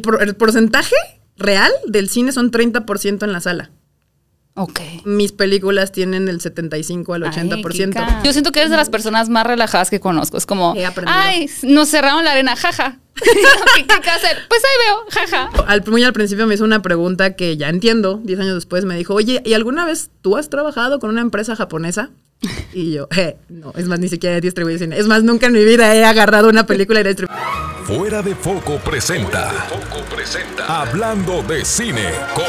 el, por- el porcentaje real del cine son 30% en la sala. Ok. Mis películas tienen el 75 al Ay, 80%. Kika. Yo siento que eres de las personas más relajadas que conozco. Es como, ay, nos cerraron la arena, jaja. ¿Qué, hacer? Pues ahí veo, jaja. Al, muy al principio me hizo una pregunta que ya entiendo. Diez años después me dijo, oye, ¿y alguna vez tú has trabajado con una empresa japonesa? Y yo, eh, no, es más, ni siquiera he distribuido cine. Es más, nunca en mi vida he agarrado una película y la he distribuido. Fuera de Foco presenta. Hablando de cine con.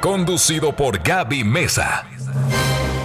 Conducido por Gaby Mesa.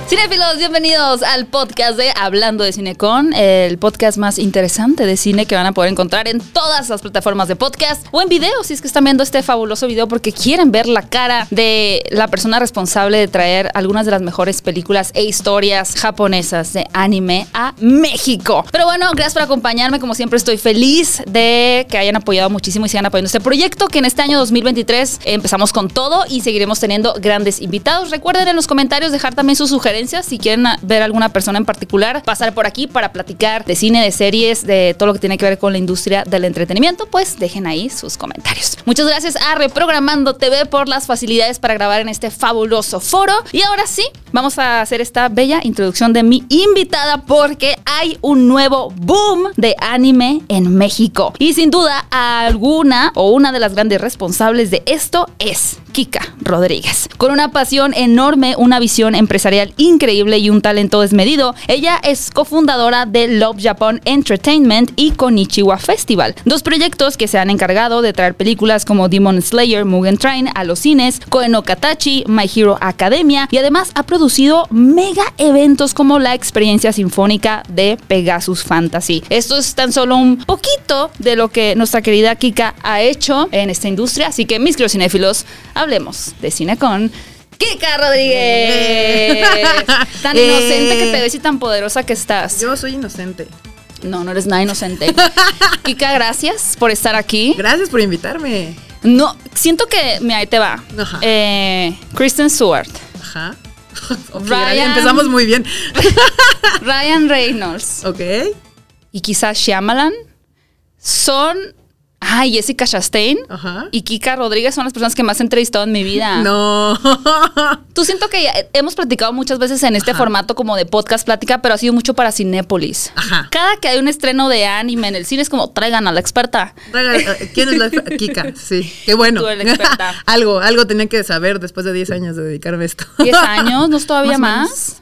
Cinefilos, bienvenidos al podcast de Hablando de Cine con, el podcast más interesante de cine que van a poder encontrar en todas las plataformas de podcast o en video, si es que están viendo este fabuloso video porque quieren ver la cara de la persona responsable de traer algunas de las mejores películas e historias japonesas de anime a México. Pero bueno, gracias por acompañarme, como siempre estoy feliz de que hayan apoyado muchísimo y sigan apoyando este proyecto que en este año 2023 empezamos con todo y seguiremos teniendo grandes invitados. Recuerden en los comentarios dejar también sus sugerencias si quieren a- ver alguna persona en particular, pasar por aquí para platicar de cine, de series, de todo lo que tiene que ver con la industria del entretenimiento, pues dejen ahí sus comentarios. Muchas gracias a Reprogramando TV por las facilidades para grabar en este fabuloso foro. Y ahora sí, vamos a hacer esta bella introducción de mi invitada porque hay un nuevo boom de anime en México. Y sin duda alguna o una de las grandes responsables de esto es Kika Rodríguez. Con una pasión enorme, una visión empresarial y un talento desmedido, ella es cofundadora de Love Japan Entertainment y Konichiwa Festival, dos proyectos que se han encargado de traer películas como Demon Slayer, Mugen Train a los cines, Koen no Katachi, My Hero Academia y además ha producido mega eventos como la experiencia sinfónica de Pegasus Fantasy. Esto es tan solo un poquito de lo que nuestra querida Kika ha hecho en esta industria, así que mis cinéfilos, hablemos de cine con Kika Rodríguez. Tan Eh. inocente que te ves y tan poderosa que estás. Yo soy inocente. No, no eres nada inocente. Kika, gracias por estar aquí. Gracias por invitarme. No, siento que, mira, ahí te va. Ajá. Eh, Kristen Stewart, Ajá. Ok, Ryan. empezamos muy bien. Ryan Reynolds Ok. y quizás Shyamalan son. Ay, Jessica Chastain Ajá. y Kika Rodríguez son las personas que más he entrevistado en mi vida. No. Tú siento que ya hemos platicado muchas veces en este Ajá. formato como de podcast plática, pero ha sido mucho para Cinépolis. Ajá. Cada que hay un estreno de anime en el cine es como traigan a la experta. Eh, ¿Quién es la Kika? Sí, qué bueno. Tú eres la experta. algo, algo tenía que saber después de 10 años de dedicarme a esto. ¿10 años? ¿No es todavía más?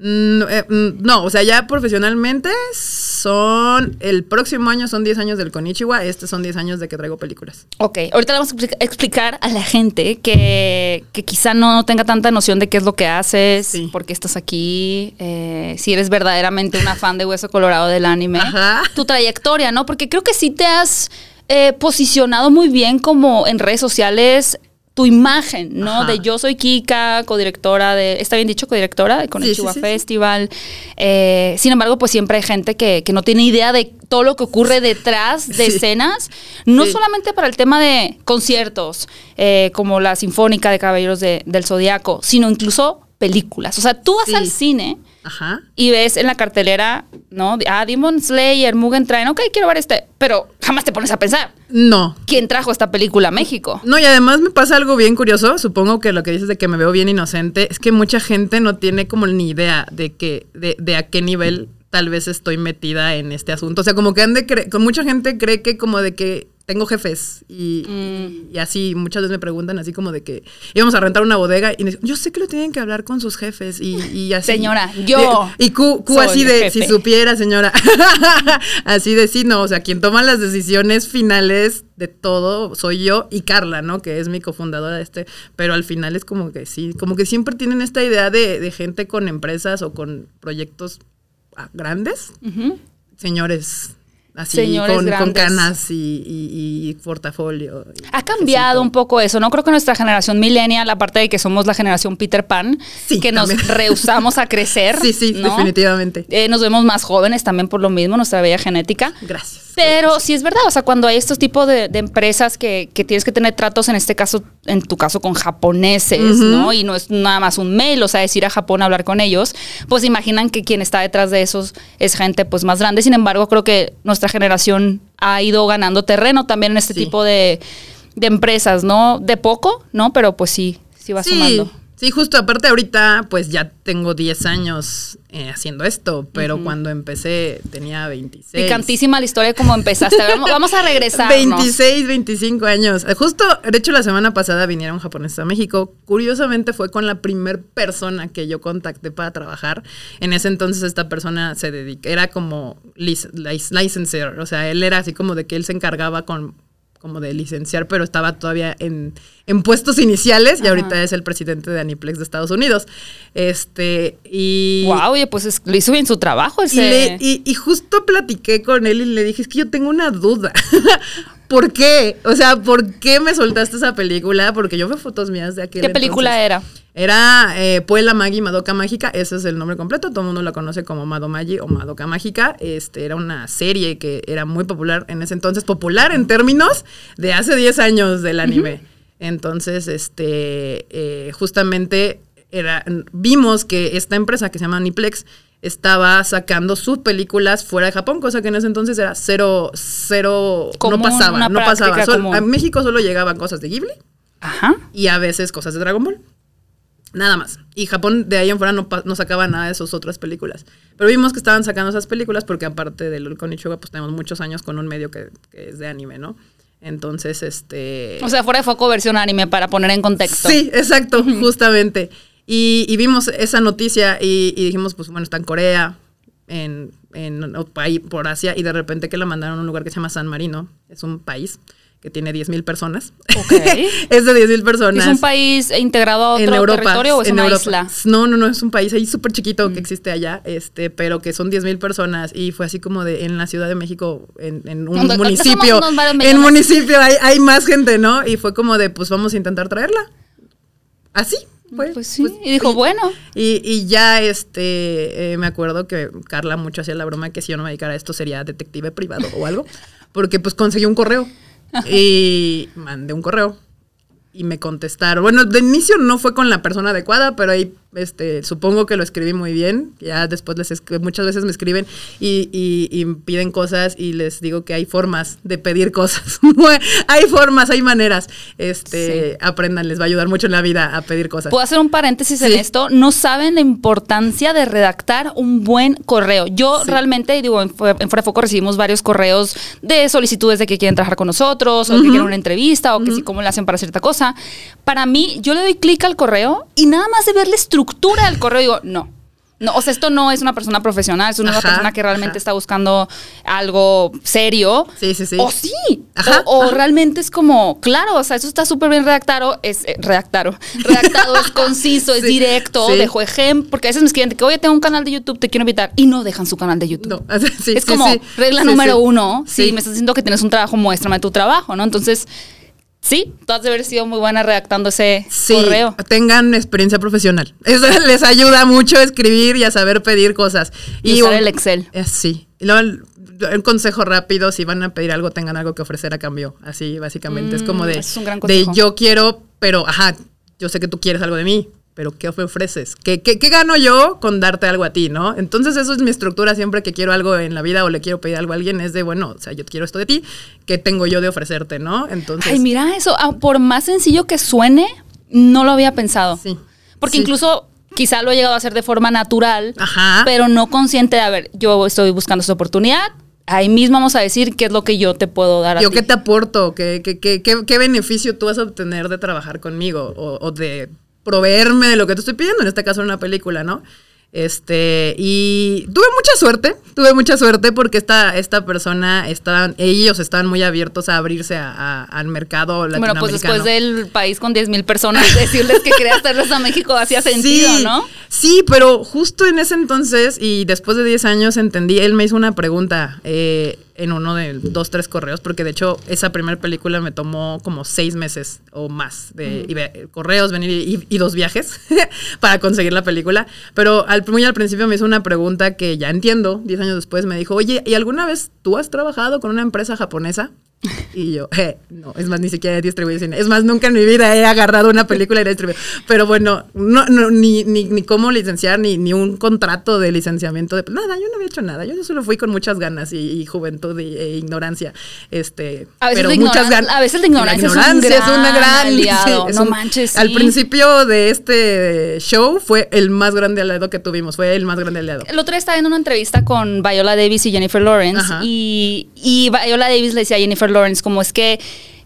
Mm, eh, mm, No, o sea, ya profesionalmente son. El próximo año son 10 años del Konichiwa, estos son 10 años de que traigo películas. Ok, ahorita le vamos a explica- explicar a la gente que, que quizá no tenga tanta noción de qué es lo que haces, Sí. por qué estás aquí, eh, si eres verdaderamente una fan de Hueso Colorado del anime, Ajá. tu trayectoria, ¿no? Porque creo que sí te has eh, posicionado muy bien como en redes sociales tu imagen, ¿no? Ajá. De yo soy Kika, codirectora de, ¿está bien dicho? Codirectora de Konichiwa sí, sí. Festival. Eh, sin embargo, pues siempre hay gente que, que no tiene idea de todo lo que ocurre detrás de escenas, no solamente para el tema de conciertos, eh, como la Sinfónica de Caballeros de- del Zodiaco, sino incluso películas. O sea, tú vas al cine Ajá. y ves en la cartelera, ¿no? Ah, Demon Slayer, Mugen Train, ok, quiero ver este, pero jamás te pones a pensar, No. ¿quién trajo esta película a México? No, y además me pasa algo bien curioso. Supongo que lo que dices de que me veo bien inocente es que mucha gente no tiene como ni idea de que, de, de a qué nivel tal vez estoy metida en este asunto. O sea, como que han de cre- mucha gente cree que como de que tengo jefes y, Mm. y así muchas veces me preguntan así como de que íbamos a rentar una bodega y me dicen, yo sé que lo tienen que hablar con sus jefes y, y así. Señora, yo Y, Q, así de, jefe. si supiera, señora. así de sí, no, o sea, quien toma las decisiones finales de todo soy yo y Carla, ¿no? Que es mi cofundadora de este, pero al final es como que sí, como que siempre tienen esta idea de, de gente con empresas o con proyectos ah, grandes, señores. Así, Señores con, con canas y, y- y portafolio. y Ha cambiado un poco eso, ¿no? Creo que nuestra generación millennial, aparte de que somos la generación Peter Pan, Sí, que nos rehusamos a crecer. Sí, sí, ¿no? definitivamente. Eh, nos vemos más jóvenes también por lo mismo, nuestra bella genética. Gracias. Pero sí es verdad, o sea, cuando hay estos tipos de, de empresas que, que tienes que tener tratos, en este caso, en tu caso, con japoneses. ¿no? Y no es nada más un mail, o sea, es ir a Japón a hablar con ellos, pues imaginan que quien está detrás de esos es gente pues más grande. Sin embargo, creo que nuestra nuestra generación ha ido ganando terreno también en este Sí. tipo de, de empresas, ¿no? De poco, ¿no? Pero pues sí, sí va Sí, sumando. Sí, justo aparte ahorita pues ya tengo 10 años eh, haciendo esto, pero cuando empecé tenía 26. Picantísima la historia de cómo empezaste. Vamos, a regresar. 26, 25 años. Eh, Justo, de hecho, la semana pasada vinieron japoneses a México. Curiosamente fue con la primer persona que yo contacté para trabajar. En ese entonces esta persona se dedica, era como lic- lic- licensor, o sea, él era así como de que él se encargaba con como de licenciar, pero estaba todavía en, en puestos iniciales y ahorita es el presidente de Aniplex de Estados Unidos. Este, y... Wow, oye, pues es- le hizo bien su trabajo Y, ese. le- y- y justo platiqué con él y le dije, es que yo tengo una duda. ¿Por qué? O sea, ¿por qué me soltaste esa película? Porque yo veo fotos mías de aquel ¿Qué película entonces. era? Era eh, Puella Magi Madoka Mágica, ese es el nombre completo, todo el mundo la conoce como Madomagi o Madoka Mágica. Este, era una serie que era muy popular en ese entonces, popular en términos de hace 10 años del anime. Entonces, este, eh, justamente era, vimos que esta empresa que se llama Aniplex estaba sacando sus películas fuera de Japón, cosa que en ese entonces era cero, cero, Común, no pasaba, no pasaba. práctica Sol- común. a México solo llegaban cosas de Ghibli Ajá. y a veces cosas de Dragon Ball. Nada más. Y Japón de ahí en fuera no, no sacaba nada de esas otras películas. Pero vimos que estaban sacando esas películas porque aparte del Konichiwa, pues tenemos muchos años con un medio que, que es de anime, ¿no? Entonces, este... O sea, fuera de foco versión anime para poner en contexto. Sí, exacto, justamente. Y, y vimos esa noticia y, y dijimos, pues bueno, está en Corea, en, en país por Asia, y de repente que la mandaron a un lugar que se llama San Marino. Es un país que tiene 10.000 personas. Ok. es de 10.000 personas. ¿Es un país integrado a otro en Europa, territorio o es en una Europa. isla? No, no, no, es un país ahí súper chiquito Mm. que existe allá, este, pero que son 10.000 personas y fue así como de en la Ciudad de México, en, en un municipio, en municipio hay, hay más gente, ¿no? Y fue como de, pues vamos a intentar traerla. Así. Fue, Pues sí. y dijo, bueno. y, y ya este, eh, me acuerdo que Carla mucho hacía la broma que si yo no me dedicara a esto sería detective privado o algo, porque pues conseguí un correo y mandé un correo y me contestaron. Bueno, de inicio no fue con la persona adecuada, pero ahí este, supongo que lo escribí muy bien. Ya después les muchas veces me escriben y, y- y piden cosas y les digo que hay formas de pedir cosas. hay formas, hay maneras. Este, Sí. aprendan, les va a ayudar mucho en la vida a pedir cosas. Puedo hacer un paréntesis en esto. No saben la importancia de redactar un buen correo. Yo Sí. realmente, digo, en, Fue- en Fuera Foco recibimos varios correos de solicitudes de que quieren trabajar con nosotros, o que quieren una entrevista, o que sí, cómo le hacen para cierta cosa. Para mí, yo le doy clic al correo y nada más de ver la estructura del correo, digo, no. No, o sea, esto no es una persona profesional, es una Ajá, persona que realmente ajá. está buscando algo serio. Sí, sí, sí. O sí. Ajá, o realmente es como, claro, o sea, eso está súper bien redactado, es eh, redactado, redactado, es conciso, es directo, sí. dejo ejemplo, porque a veces me escriben de que, oye, tengo un canal de YouTube, te quiero invitar, y no dejan su canal de YouTube. No, sí, es sí, como regla número uno, si Sí. me estás diciendo que tienes un trabajo, muéstrame tu trabajo, ¿no? Entonces, sí, tú has de haber sido muy buena redactando ese Sí, correo. tengan experiencia profesional. Eso les ayuda mucho a escribir y a saber pedir cosas. Y usar el Excel. Eh, sí. Y luego, un consejo rápido, si van a pedir algo, tengan algo que ofrecer a cambio. Así, básicamente. es como Mm, de, es un gran de yo quiero, pero, ajá, yo sé que tú quieres algo de mí, pero ¿qué ofreces? ¿Qué, qué, qué gano yo con darte algo a ti, no? Entonces, eso es mi estructura siempre que quiero algo en la vida o le quiero pedir algo a alguien, es de, bueno, o sea, yo quiero esto de ti, ¿qué tengo yo de ofrecerte, no? Entonces, Ay, mira eso, ah, por más sencillo que suene, no lo había pensado. Sí, Porque sí. incluso quizá lo he llegado a hacer de forma natural, Ajá. pero no consciente de, a ver, yo estoy buscando esta oportunidad, ahí mismo vamos a decir qué es lo que yo te puedo dar a ¿Yo ti. qué te aporto? ¿Qué, qué, qué, qué- qué beneficio tú vas a obtener de trabajar conmigo? O, o de proveerme de lo que te estoy pidiendo, en este caso en una película, ¿no? Este, y tuve mucha suerte, tuve mucha suerte porque esta, esta persona, estaban, ellos estaban muy abiertos a abrirse a- a- al mercado Bueno, pues después del país con 10 mil personas, decirles que querías traerlos a México hacía sentido, sí, ¿no? Sí, pero justo en ese entonces y después de 10 años entendí, él me hizo una pregunta eh, en uno de dos, tres correos, porque de hecho esa primera película me tomó como seis meses o más de y ve- correos, venir y, y dos viajes para conseguir la película. Pero al, muy al principio me hizo una pregunta que ya entiendo, 10 años después me dijo, oye, ¿y alguna vez tú has trabajado con una empresa japonesa? Y yo, eh, no, es más, ni siquiera he distribuido cine. Es más, nunca en mi vida he agarrado una película y la he distribuido. Pero bueno, no, no, ni, ni, ni cómo licenciar, ni, ni un contrato de licenciamiento. De, nada, yo no había hecho nada. Yo solo fui con muchas ganas y, y juventud y, e ignorancia. Este, A veces pero la muchas ganas. a veces la ignorancia es un gran aliado. es No un- manches, Al principio de este show fue el más grande aliado que tuvimos. Fue el más grande aliado. El otro día estaba viendo una entrevista con Viola Davis y Jennifer Lawrence Ajá. y, y Viola Davis le decía a Jennifer Lawrence como es que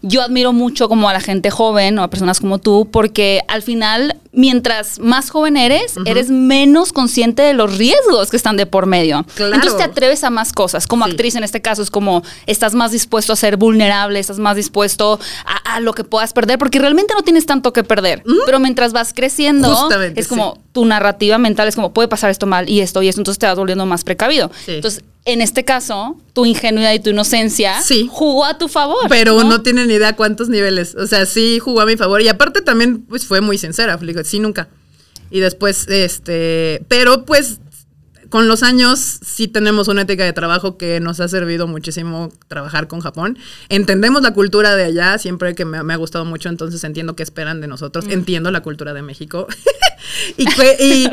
yo admiro mucho como a la gente joven o a personas como tú porque al final mientras más joven eres eres menos consciente de los riesgos que están de por medio. Claro. Entonces te atreves a más cosas. Como Sí. actriz en este caso es como estás más dispuesto a ser vulnerable, estás más dispuesto a, a lo que puedas perder porque realmente no tienes tanto que perder. Pero mientras vas creciendo Justamente, es como sí. tu narrativa mental es como puede pasar esto mal y esto y esto, entonces te vas volviendo más precavido. Sí. Entonces, en este caso, tu ingenuidad y tu inocencia Sí. jugó a tu favor. Pero no, tienen ni idea cuántos niveles. O sea, sí jugó a mi favor. Y aparte también, pues fue muy sincera. Le digo, sí, nunca. Y después, este. Pero pues, con los años, sí tenemos una ética de trabajo que nos ha servido muchísimo trabajar con Japón. Entendemos la cultura de allá, siempre que me, me ha gustado mucho, entonces entiendo qué esperan de nosotros. Entiendo la cultura de México. y, que- y,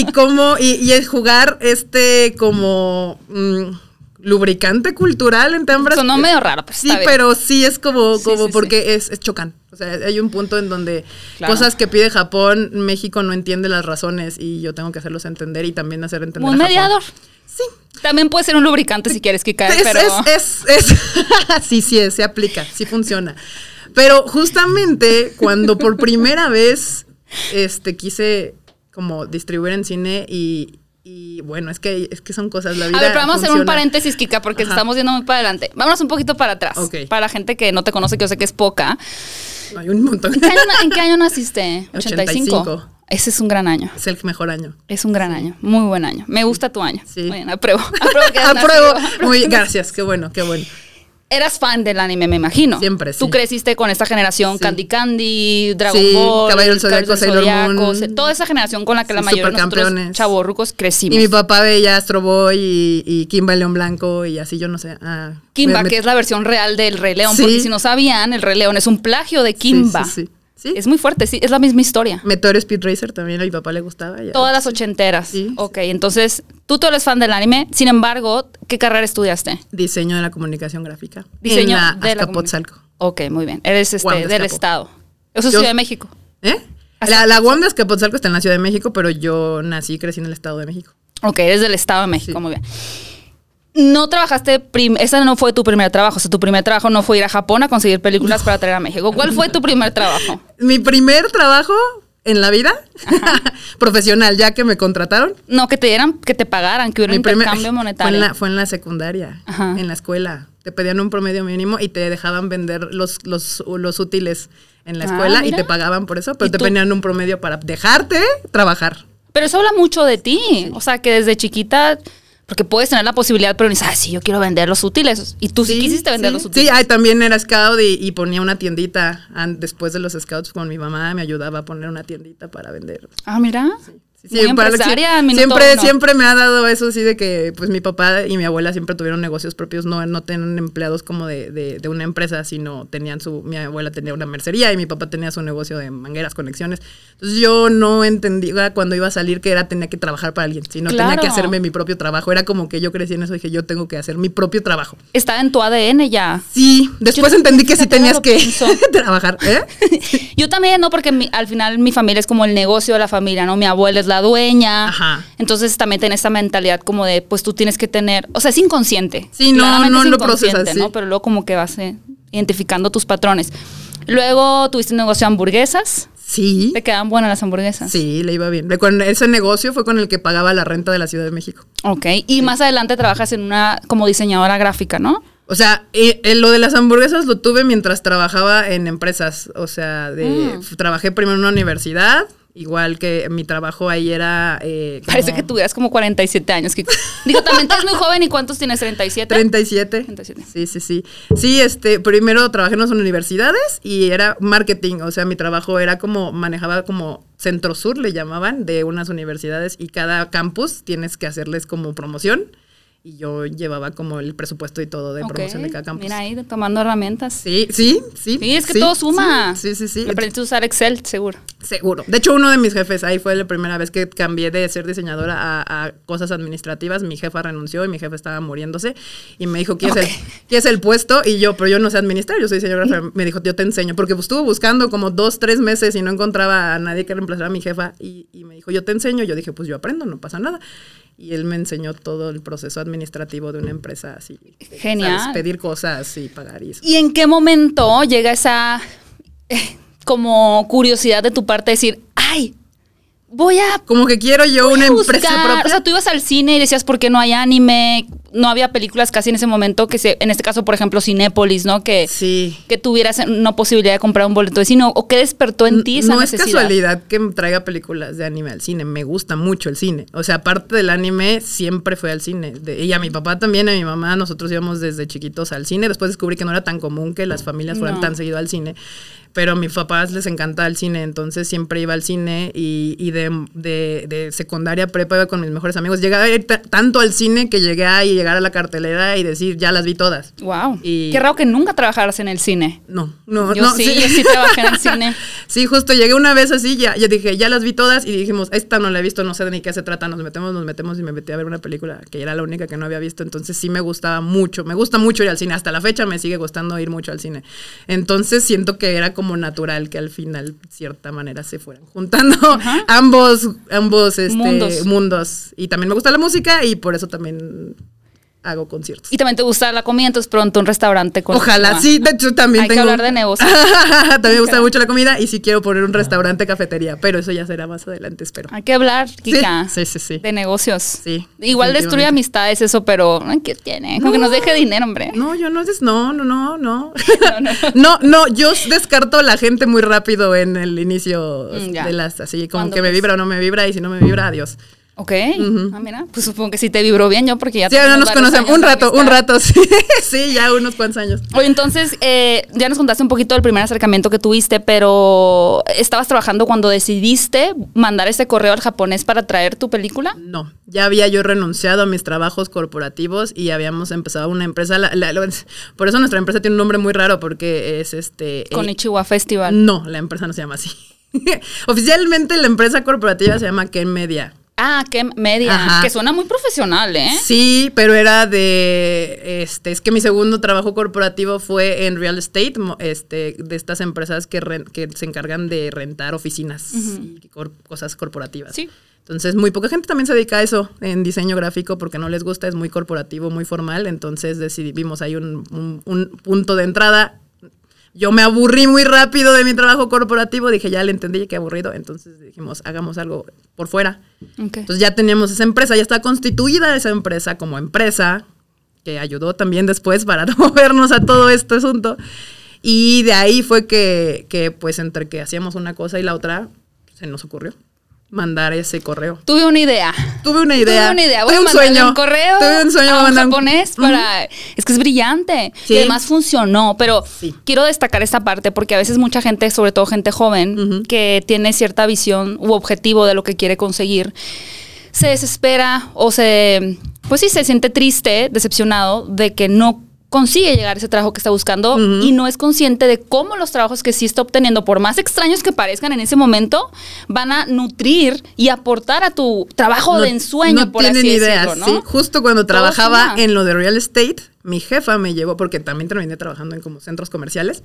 y cómo. Y, y el jugar este como. mm, lubricante cultural entre ambas Sonó medio raro, pero Sí, está bien. pero sí es como, Sí, como sí, porque Es, es chocan. O sea, hay un punto en donde Claro. cosas que pide Japón, México no entiende las razones y yo tengo que hacerlos entender y también hacer entender. Un a Japón. mediador. Sí. También puede ser un lubricante si quieres que caiga, Es, pero es, es, es- sí, sí, es, se aplica, sí funciona. Pero justamente cuando por primera vez este, quise como distribuir en cine y, y bueno, es que, es que son cosas, la vida A ver, pero vamos a hacer un paréntesis, Kika, porque Ajá. estamos yendo muy para adelante. Vámonos un poquito para atrás. Para la gente que no te conoce, que yo sé que es poca. Hay un montón. ¿En qué año, en qué año naciste? 85. 85. Ese es un gran año. Es el mejor año. Es un gran año. Muy buen año. Me gusta tu año. Sí. Muy bien, apruebo. Apruebo. Apruebo. nacido. Muy gracias, qué bueno, qué bueno. Eras fan del anime, me imagino. Siempre, sí. Tú creciste con esta generación Sí. Candy Candy, Dragon Sí, Ball, Caballero del Sailor Moon. toda esa generación con la que la mayoría de nosotros chavorrucos crecimos. Y mi papá veía Astro Boy y, y Kimba León Blanco y así, yo no sé. ah, Kimba, me- me- que es la versión real del Rey León, porque si no sabían, el Rey León es un plagio de Kimba. Sí, sí, sí. Es muy fuerte, sí, es la misma historia. Meteor Speed Racer también a mi papá le gustaba. ya. Todas las ochenteras. Sí. Ok, entonces tú tú eres fan del anime, sin embargo, ¿qué carrera estudiaste? Diseño de la comunicación gráfica. Diseño en la de la. Ok, muy bien. Eres este, del estado. Eso es Yo- Ciudad de México. ¿Eh? La, la UAM de Azcapotzalco está en la Ciudad de México, pero yo nací y crecí en el Estado de México. Ok, eres del Estado de México, Sí. muy bien. No trabajaste, ese no fue tu primer trabajo, o sea, tu primer trabajo no fue ir a Japón a conseguir películas para traer a México. ¿Cuál fue tu primer trabajo? Mi primer trabajo en la vida, profesional, ya que me contrataron. No, que te dieran, que te pagaran, que hubiera Mi un primer- intercambio Fue monetario. en, la, fue en la secundaria, Ajá. en la escuela. Te pedían un promedio mínimo y te dejaban vender los, los, los útiles en la Ah, escuela y te pagaban por eso, pero ¿Y te tú? pedían un promedio para dejarte trabajar. Pero eso habla mucho de ti. O sea, que desde chiquita, porque puedes tener la posibilidad, pero dices, ah, sí, yo quiero vender los útiles. Y tú sí, quisiste vender sí. los útiles. Sí, ay, también era scout y, y ponía una tiendita. Después de los scouts con mi mamá me ayudaba a poner una tiendita para vender. Ah, mira. Sí, Muy para- empresaria, siempre, uno. siempre me ha dado eso así de que pues mi papá y mi abuela siempre tuvieron negocios propios, no, no tenían empleados como de, de- de una empresa, sino tenían su, mi abuela tenía una mercería y mi papá tenía su negocio de mangueras, conexiones. Entonces yo no entendía cuando iba a salir que era tenía que trabajar para alguien, sino tenía Claro. que hacerme mi propio trabajo. Era como que yo crecí en eso y dije yo tengo que hacer mi propio trabajo. Estaba en tu ADN ya. Sí, después Yo- entendí que sí tenías que trabajar. ¿eh? Yo también, ¿no? Porque mi- al final mi familia es como el negocio de la familia, ¿no? Mi abuela es la dueña. Ajá. Entonces también tiene esta mentalidad como de, pues tú tienes que tener, o sea, es inconsciente. Sí, no, no lo procesas, sí. ¿no? Pero luego como que vas eh, identificando tus patrones. Luego tuviste un negocio de hamburguesas. Sí. ¿Te quedan buenas las hamburguesas? Sí, le iba bien. Ese negocio fue con el que pagaba la renta de la Ciudad de México. Ok. Y más adelante trabajas en una, como diseñadora gráfica, ¿no? O sea, eh, eh, lo de las hamburguesas lo tuve mientras trabajaba en empresas. O sea, de, Mm. trabajé primero en una universidad, igual que mi trabajo ahí era... eh, como Parece que tuvieras como 47 años. que- Digo, también te ves muy joven. ¿Y cuántos tienes? ¿37? 37. 37. Sí, sí, sí. Sí, este, primero trabajé en las universidades y era marketing. O sea, mi trabajo era como, manejaba como Centro Sur, le llamaban, de unas universidades y cada campus tienes que hacerles como promoción. Y yo llevaba como el presupuesto y todo de Ok, promoción de cada campus. Mira ahí, tomando herramientas. Sí, sí, sí. Sí, es que todo suma. Sí, sí, sí. Aprendiste a usar Excel, seguro. Seguro. De hecho, uno de mis jefes, ahí fue la primera vez que cambié de ser diseñadora a, a cosas administrativas. Mi jefa renunció y mi jefe estaba muriéndose. Y me dijo, ¿qué, es, el, ¿qué es el puesto? Y yo, pero yo no sé administrar, yo soy diseñadora. Me dijo, yo te enseño. Porque pues, estuvo buscando como dos, tres meses y no encontraba a nadie que reemplazara a mi jefa. Y, y me dijo, yo te enseño. Yo dije, pues yo aprendo, no pasa nada. Y él me enseñó todo el proceso administrativo de una empresa así. Genial. ¿sabes? Pedir cosas y pagar y eso. ¿Y en qué momento llega esa eh, como curiosidad de tu parte de decir, ay, voy a Como que quiero yo una empresa buscar"? propia. O sea, tú ibas al cine y decías, ¿por qué no hay anime? No había películas casi en ese momento, que se, en este caso, por ejemplo, Cinépolis, ¿no? Que, sí. que tuvieras una posibilidad de comprar un boleto de cine. ¿O qué despertó en ti esa no necesidad? es casualidad que traiga películas de anime al cine. Me gusta mucho el cine. O sea, aparte del anime, siempre fue al cine. De- y a mi papá también, a mi mamá, nosotros íbamos desde chiquitos al cine. Después descubrí que no era tan común que las familias fueran No. tan seguido al cine. Pero a mis papás les encanta el cine, entonces siempre iba al cine y, y de, de- de secundaria prepa iba con mis mejores amigos. Llegaba a ir ta- tanto al cine que llegué a llegar a la cartelera y decir, ya las vi todas. Wow. Y- Qué raro que nunca trabajaras en el cine. No, no, Yo no. sí, yo sí trabajé en el cine. Sí, justo llegué una vez así, ya, ya dije, ya las vi todas y dijimos, esta no la he visto, no sé de ni qué se trata, nos metemos, nos metemos y me metí a ver una película que era la única que no había visto, entonces sí me gustaba mucho, me gusta mucho ir al cine, hasta la fecha me sigue gustando ir mucho al cine. Entonces siento que era como natural que al final, de cierta manera, se fueran juntando ambos, ambos este, Mundos. mundos. Y también me gusta la música y por eso también hago conciertos. Y también te gusta la comida, entonces pronto un restaurante con Ojalá, sí, de hecho también Hay que tengo... hablar de negocios. también me gusta mucho la comida y sí quiero poner un restaurante, cafetería, pero eso ya será más adelante, espero. Hay que hablar, Kika. sí, sí, sí. De negocios. Sí, Igual destruye amistades, eso, pero ay, ¿qué tiene? Como que nos deje dinero, hombre. No, yo no, des- no, no, no, no. No, no, yo descarto a la gente muy rápido en el inicio Mm, ya. de las, así como que me vibra o no me vibra y si no me vibra, adiós. Ok. Ah, mira. Pues supongo que sí te vibró bien yo, porque ya Sí, ahora tenemos nos conocemos, un rato, un rato, sí, sí, ya unos cuantos años. Oye, entonces, eh, ya nos contaste un poquito del primer acercamiento que tuviste, pero ¿estabas trabajando cuando decidiste mandar ese correo al japonés para traer tu película? No, ya había yo renunciado a mis trabajos corporativos y habíamos empezado una empresa. la- la- la- por eso nuestra empresa tiene un nombre muy raro porque es este. Con eh, Ichiwa Festival. No, la empresa no se llama así. Oficialmente la empresa corporativa se llama Ken Media. Ah, qué media. Ajá. Que suena muy profesional, ¿eh? Sí, pero era de, este, es que mi segundo trabajo corporativo fue en real estate, este, de estas empresas que, que se encargan de rentar oficinas y cor- cosas corporativas. Sí. Entonces, muy poca gente también se dedica a eso en diseño gráfico porque no les gusta, es muy corporativo, muy formal. Entonces, decidimos ahí un, un- un punto de entrada. Yo me aburrí muy rápido de mi trabajo corporativo, dije, ya le entendí que aburrido. Entonces dijimos, hagamos algo por fuera. Ok. Entonces ya teníamos esa empresa, ya está constituida esa empresa como empresa, que ayudó también después para movernos a todo este asunto. Y de ahí fue que, que, pues entre que hacíamos una cosa y la otra, se nos ocurrió mandar ese correo. Tuve una idea. Tuve una idea. Tuve una idea. Voy Tuve a un mandarle sueño. un correo Tuve un sueño. a un mandar- japonés para... Es que es brillante. Sí. Y además funcionó. Pero Sí. quiero destacar esta parte porque a veces mucha gente, sobre todo gente joven, que tiene cierta visión u objetivo de lo que quiere conseguir, se desespera o se... Pues sí, se siente triste, decepcionado de que no consigue llegar a ese trabajo que está buscando y no es consciente de cómo los trabajos que sí está obteniendo, por más extraños que parezcan en ese momento, van a nutrir y aportar a tu trabajo de ensueño, no por tienen así idea, decirlo, ¿no? sí. Justo cuando trabajaba en lo de real estate, mi jefa me llevó, porque también terminé trabajando en como centros comerciales,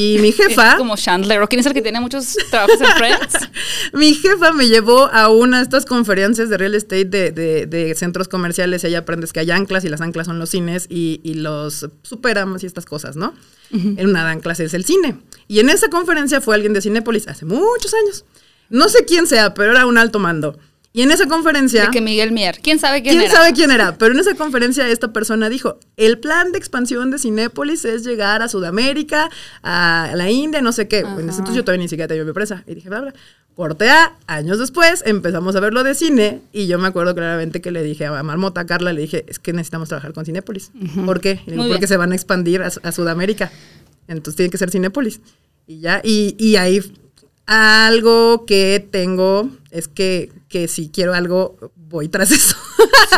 y mi jefa... Es como Chandler, ¿o quién es el que tiene muchos trabajos en Friends? Mi jefa me llevó a una de estas conferencias de real estate de, de- de centros comerciales. Ella aprendes que hay anclas y las anclas son los cines y, y los superamos y estas cosas, ¿no? En una de anclas es el cine. Y en esa conferencia fue alguien de Cinépolis hace muchos años. No sé quién sea, pero era un alto mando. Y en esa conferencia... De que Miguel Mier. ¿Quién sabe quién, ¿Quién era? sabe quién era? Pero en esa conferencia esta persona dijo, el plan de expansión de Cinépolis es llegar a Sudamérica, a la India, no sé qué. En ese entonces yo todavía ni siquiera tenía mi empresa. Y dije, bla, bla. Corte A, años después empezamos a ver lo de cine y yo me acuerdo claramente que le dije a Marmota, a Carla, le dije, es que necesitamos trabajar con Cinépolis. ¿Por qué? Y le digo, Muy porque se van a expandir a, a Sudamérica. Entonces tiene que ser Cinépolis. Y ya, y, y ahí algo que tengo es que, que si quiero algo, voy tras eso.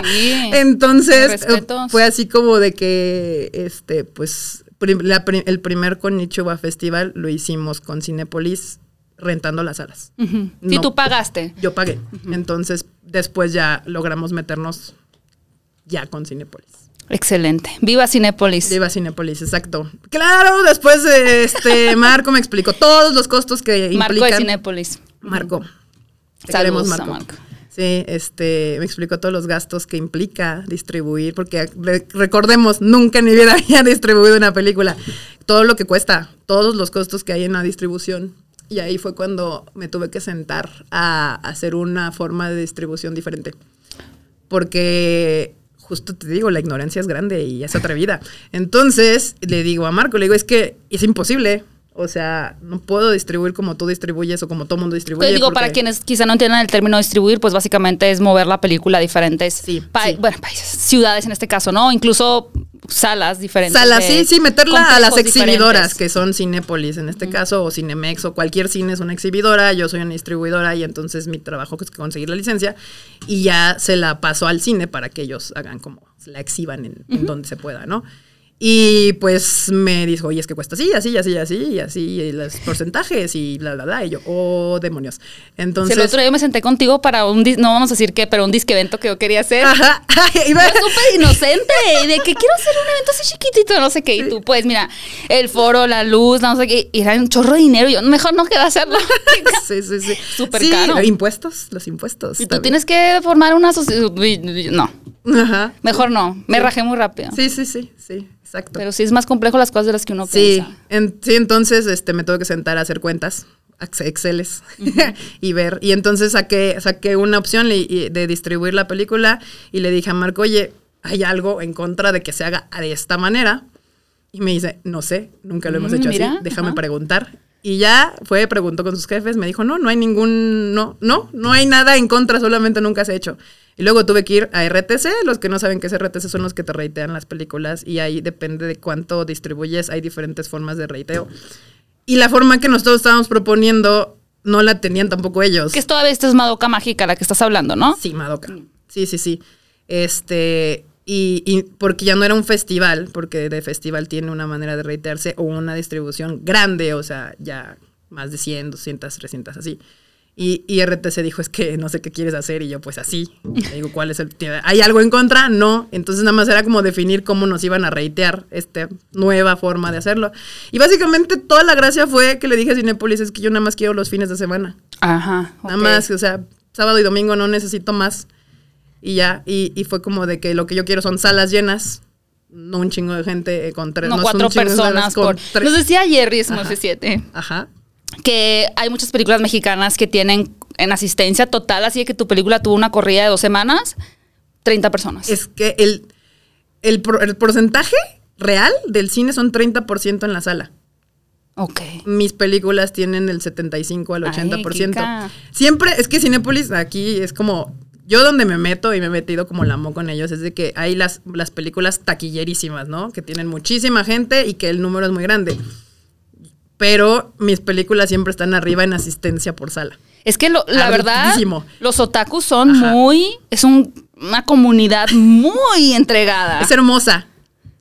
Sí. Entonces, fue así como de que, este, pues, prim- la pri- el primer Konichiwa Festival lo hicimos con Cinépolis rentando las salas. No. tú pagaste. Yo pagué. Entonces, después ya logramos meternos ya con Cinépolis. Excelente. Viva Cinépolis. Viva Cinépolis, exacto. Claro, después este Marco me explicó todos los costos que Marco implican. de Cinépolis. Marco. Te Marco. Marco. Sí, este, me explicó todos los gastos que implica distribuir, porque re- recordemos, nunca en mi vida había distribuido una película. Todo lo que cuesta, todos los costos que hay en la distribución. Y ahí fue cuando me tuve que sentar a hacer una forma de distribución diferente. Porque justo te digo, la ignorancia es grande y es atrevida. Entonces le digo a Marco, le digo, es que es imposible. O sea, no puedo distribuir como tú distribuyes o como todo mundo distribuye. Pues digo, porque- para quienes quizá no entiendan el término distribuir, pues básicamente es mover la película a diferentes Sí, pa- sí. bueno, países, ciudades en este caso, ¿no? Incluso salas diferentes. Salas, sí, sí, meterla a las exhibidoras, diferentes. que son Cinépolis en este caso, o Cinemex, o cualquier cine es una exhibidora, yo soy una distribuidora y entonces mi trabajo es conseguir la licencia y ya se la paso al cine para que ellos hagan como, la exhiban en, en donde se pueda, ¿no? Y pues me dijo, oye, es que cuesta así, así, así, así, y así, y los porcentajes y bla, bla, bla. Y yo, oh, demonios. Entonces. el otro día me senté contigo para un dis- no vamos a decir qué, pero un disque evento que yo quería hacer. Ajá. Iba- súper inocente, de que quiero hacer un evento así chiquitito, no sé qué. Y tú, pues, mira, el foro, la luz, no sé qué. Y era un chorro de dinero. Y yo, mejor no quiero hacerlo. sí, sí, sí. Súper Sí, caro. Impuestos, los impuestos. Y tú también. tienes que formar una sociedad. No, Ajá. mejor no. Me Sí. rajé muy rápido. Sí, sí, sí, sí, exacto. Pero sí es más complejo las cosas de las que uno sí, piensa. en- sí, entonces este, me tuve que sentar a hacer cuentas, ex- Exceles, y ver. Y entonces saqué, saqué una opción de distribuir la película y le dije a Marco, oye, ¿hay algo en contra de que se haga de esta manera? Y me dice, no sé, nunca lo hemos Mm, hecho mira, así, déjame preguntar. Y ya fue, preguntó con sus jefes, me dijo, no, no hay ningún, no, no, no hay nada en contra, solamente nunca se ha hecho. Y luego tuve que ir a RTC, los que no saben qué es RTC son los que te reitean las películas y ahí depende de cuánto distribuyes, hay diferentes formas de reiteo. Y la forma que nosotros estábamos proponiendo no la tenían tampoco ellos. Que es todavía esta es Madoka Mágica la que estás hablando, ¿no? Sí, Madoka. Sí, sí, sí. Este, y, y porque ya no era un festival, porque de festival tiene una manera de reiterarse o una distribución grande, o sea, ya más de 100, 200, 300, así. Y, y RTC dijo, es que no sé qué quieres hacer, y yo, pues así. Le digo, ¿cuál es el...? ¿Hay algo en contra? No. Entonces nada más era como definir cómo nos iban a reitear esta nueva forma de hacerlo. Y básicamente toda la gracia fue que le dije a Cinepolis, es que yo nada más quiero los fines de semana. Ajá. Nada más, o sea, sábado y domingo no necesito más. Y ya, y, y fue como de que lo que yo quiero son salas llenas, no un chingo de gente eh, con tres. No, es cuatro personas por. tres. Nos decía Jerry Ajá. F7 Ajá. que hay muchas películas mexicanas que tienen en asistencia total, así que tu película tuvo una corrida de dos semanas, 30 personas. Es que el, el, el porcentaje real del cine son 30% en la sala. ok. Mis películas tienen el 75 al Ay, 80%. Kika. Siempre, es que Cinépolis aquí es como, yo donde me meto y me he metido como la mo con ellos, es de que hay las, las películas taquillerísimas, ¿no? Que tienen muchísima gente y que el número es muy grande. Pero mis películas siempre están arriba en asistencia por sala. Es que lo- la verdad, Hartísimo. los otakus son Ajá. muy. Es un- una comunidad muy entregada. ¿Es hermosa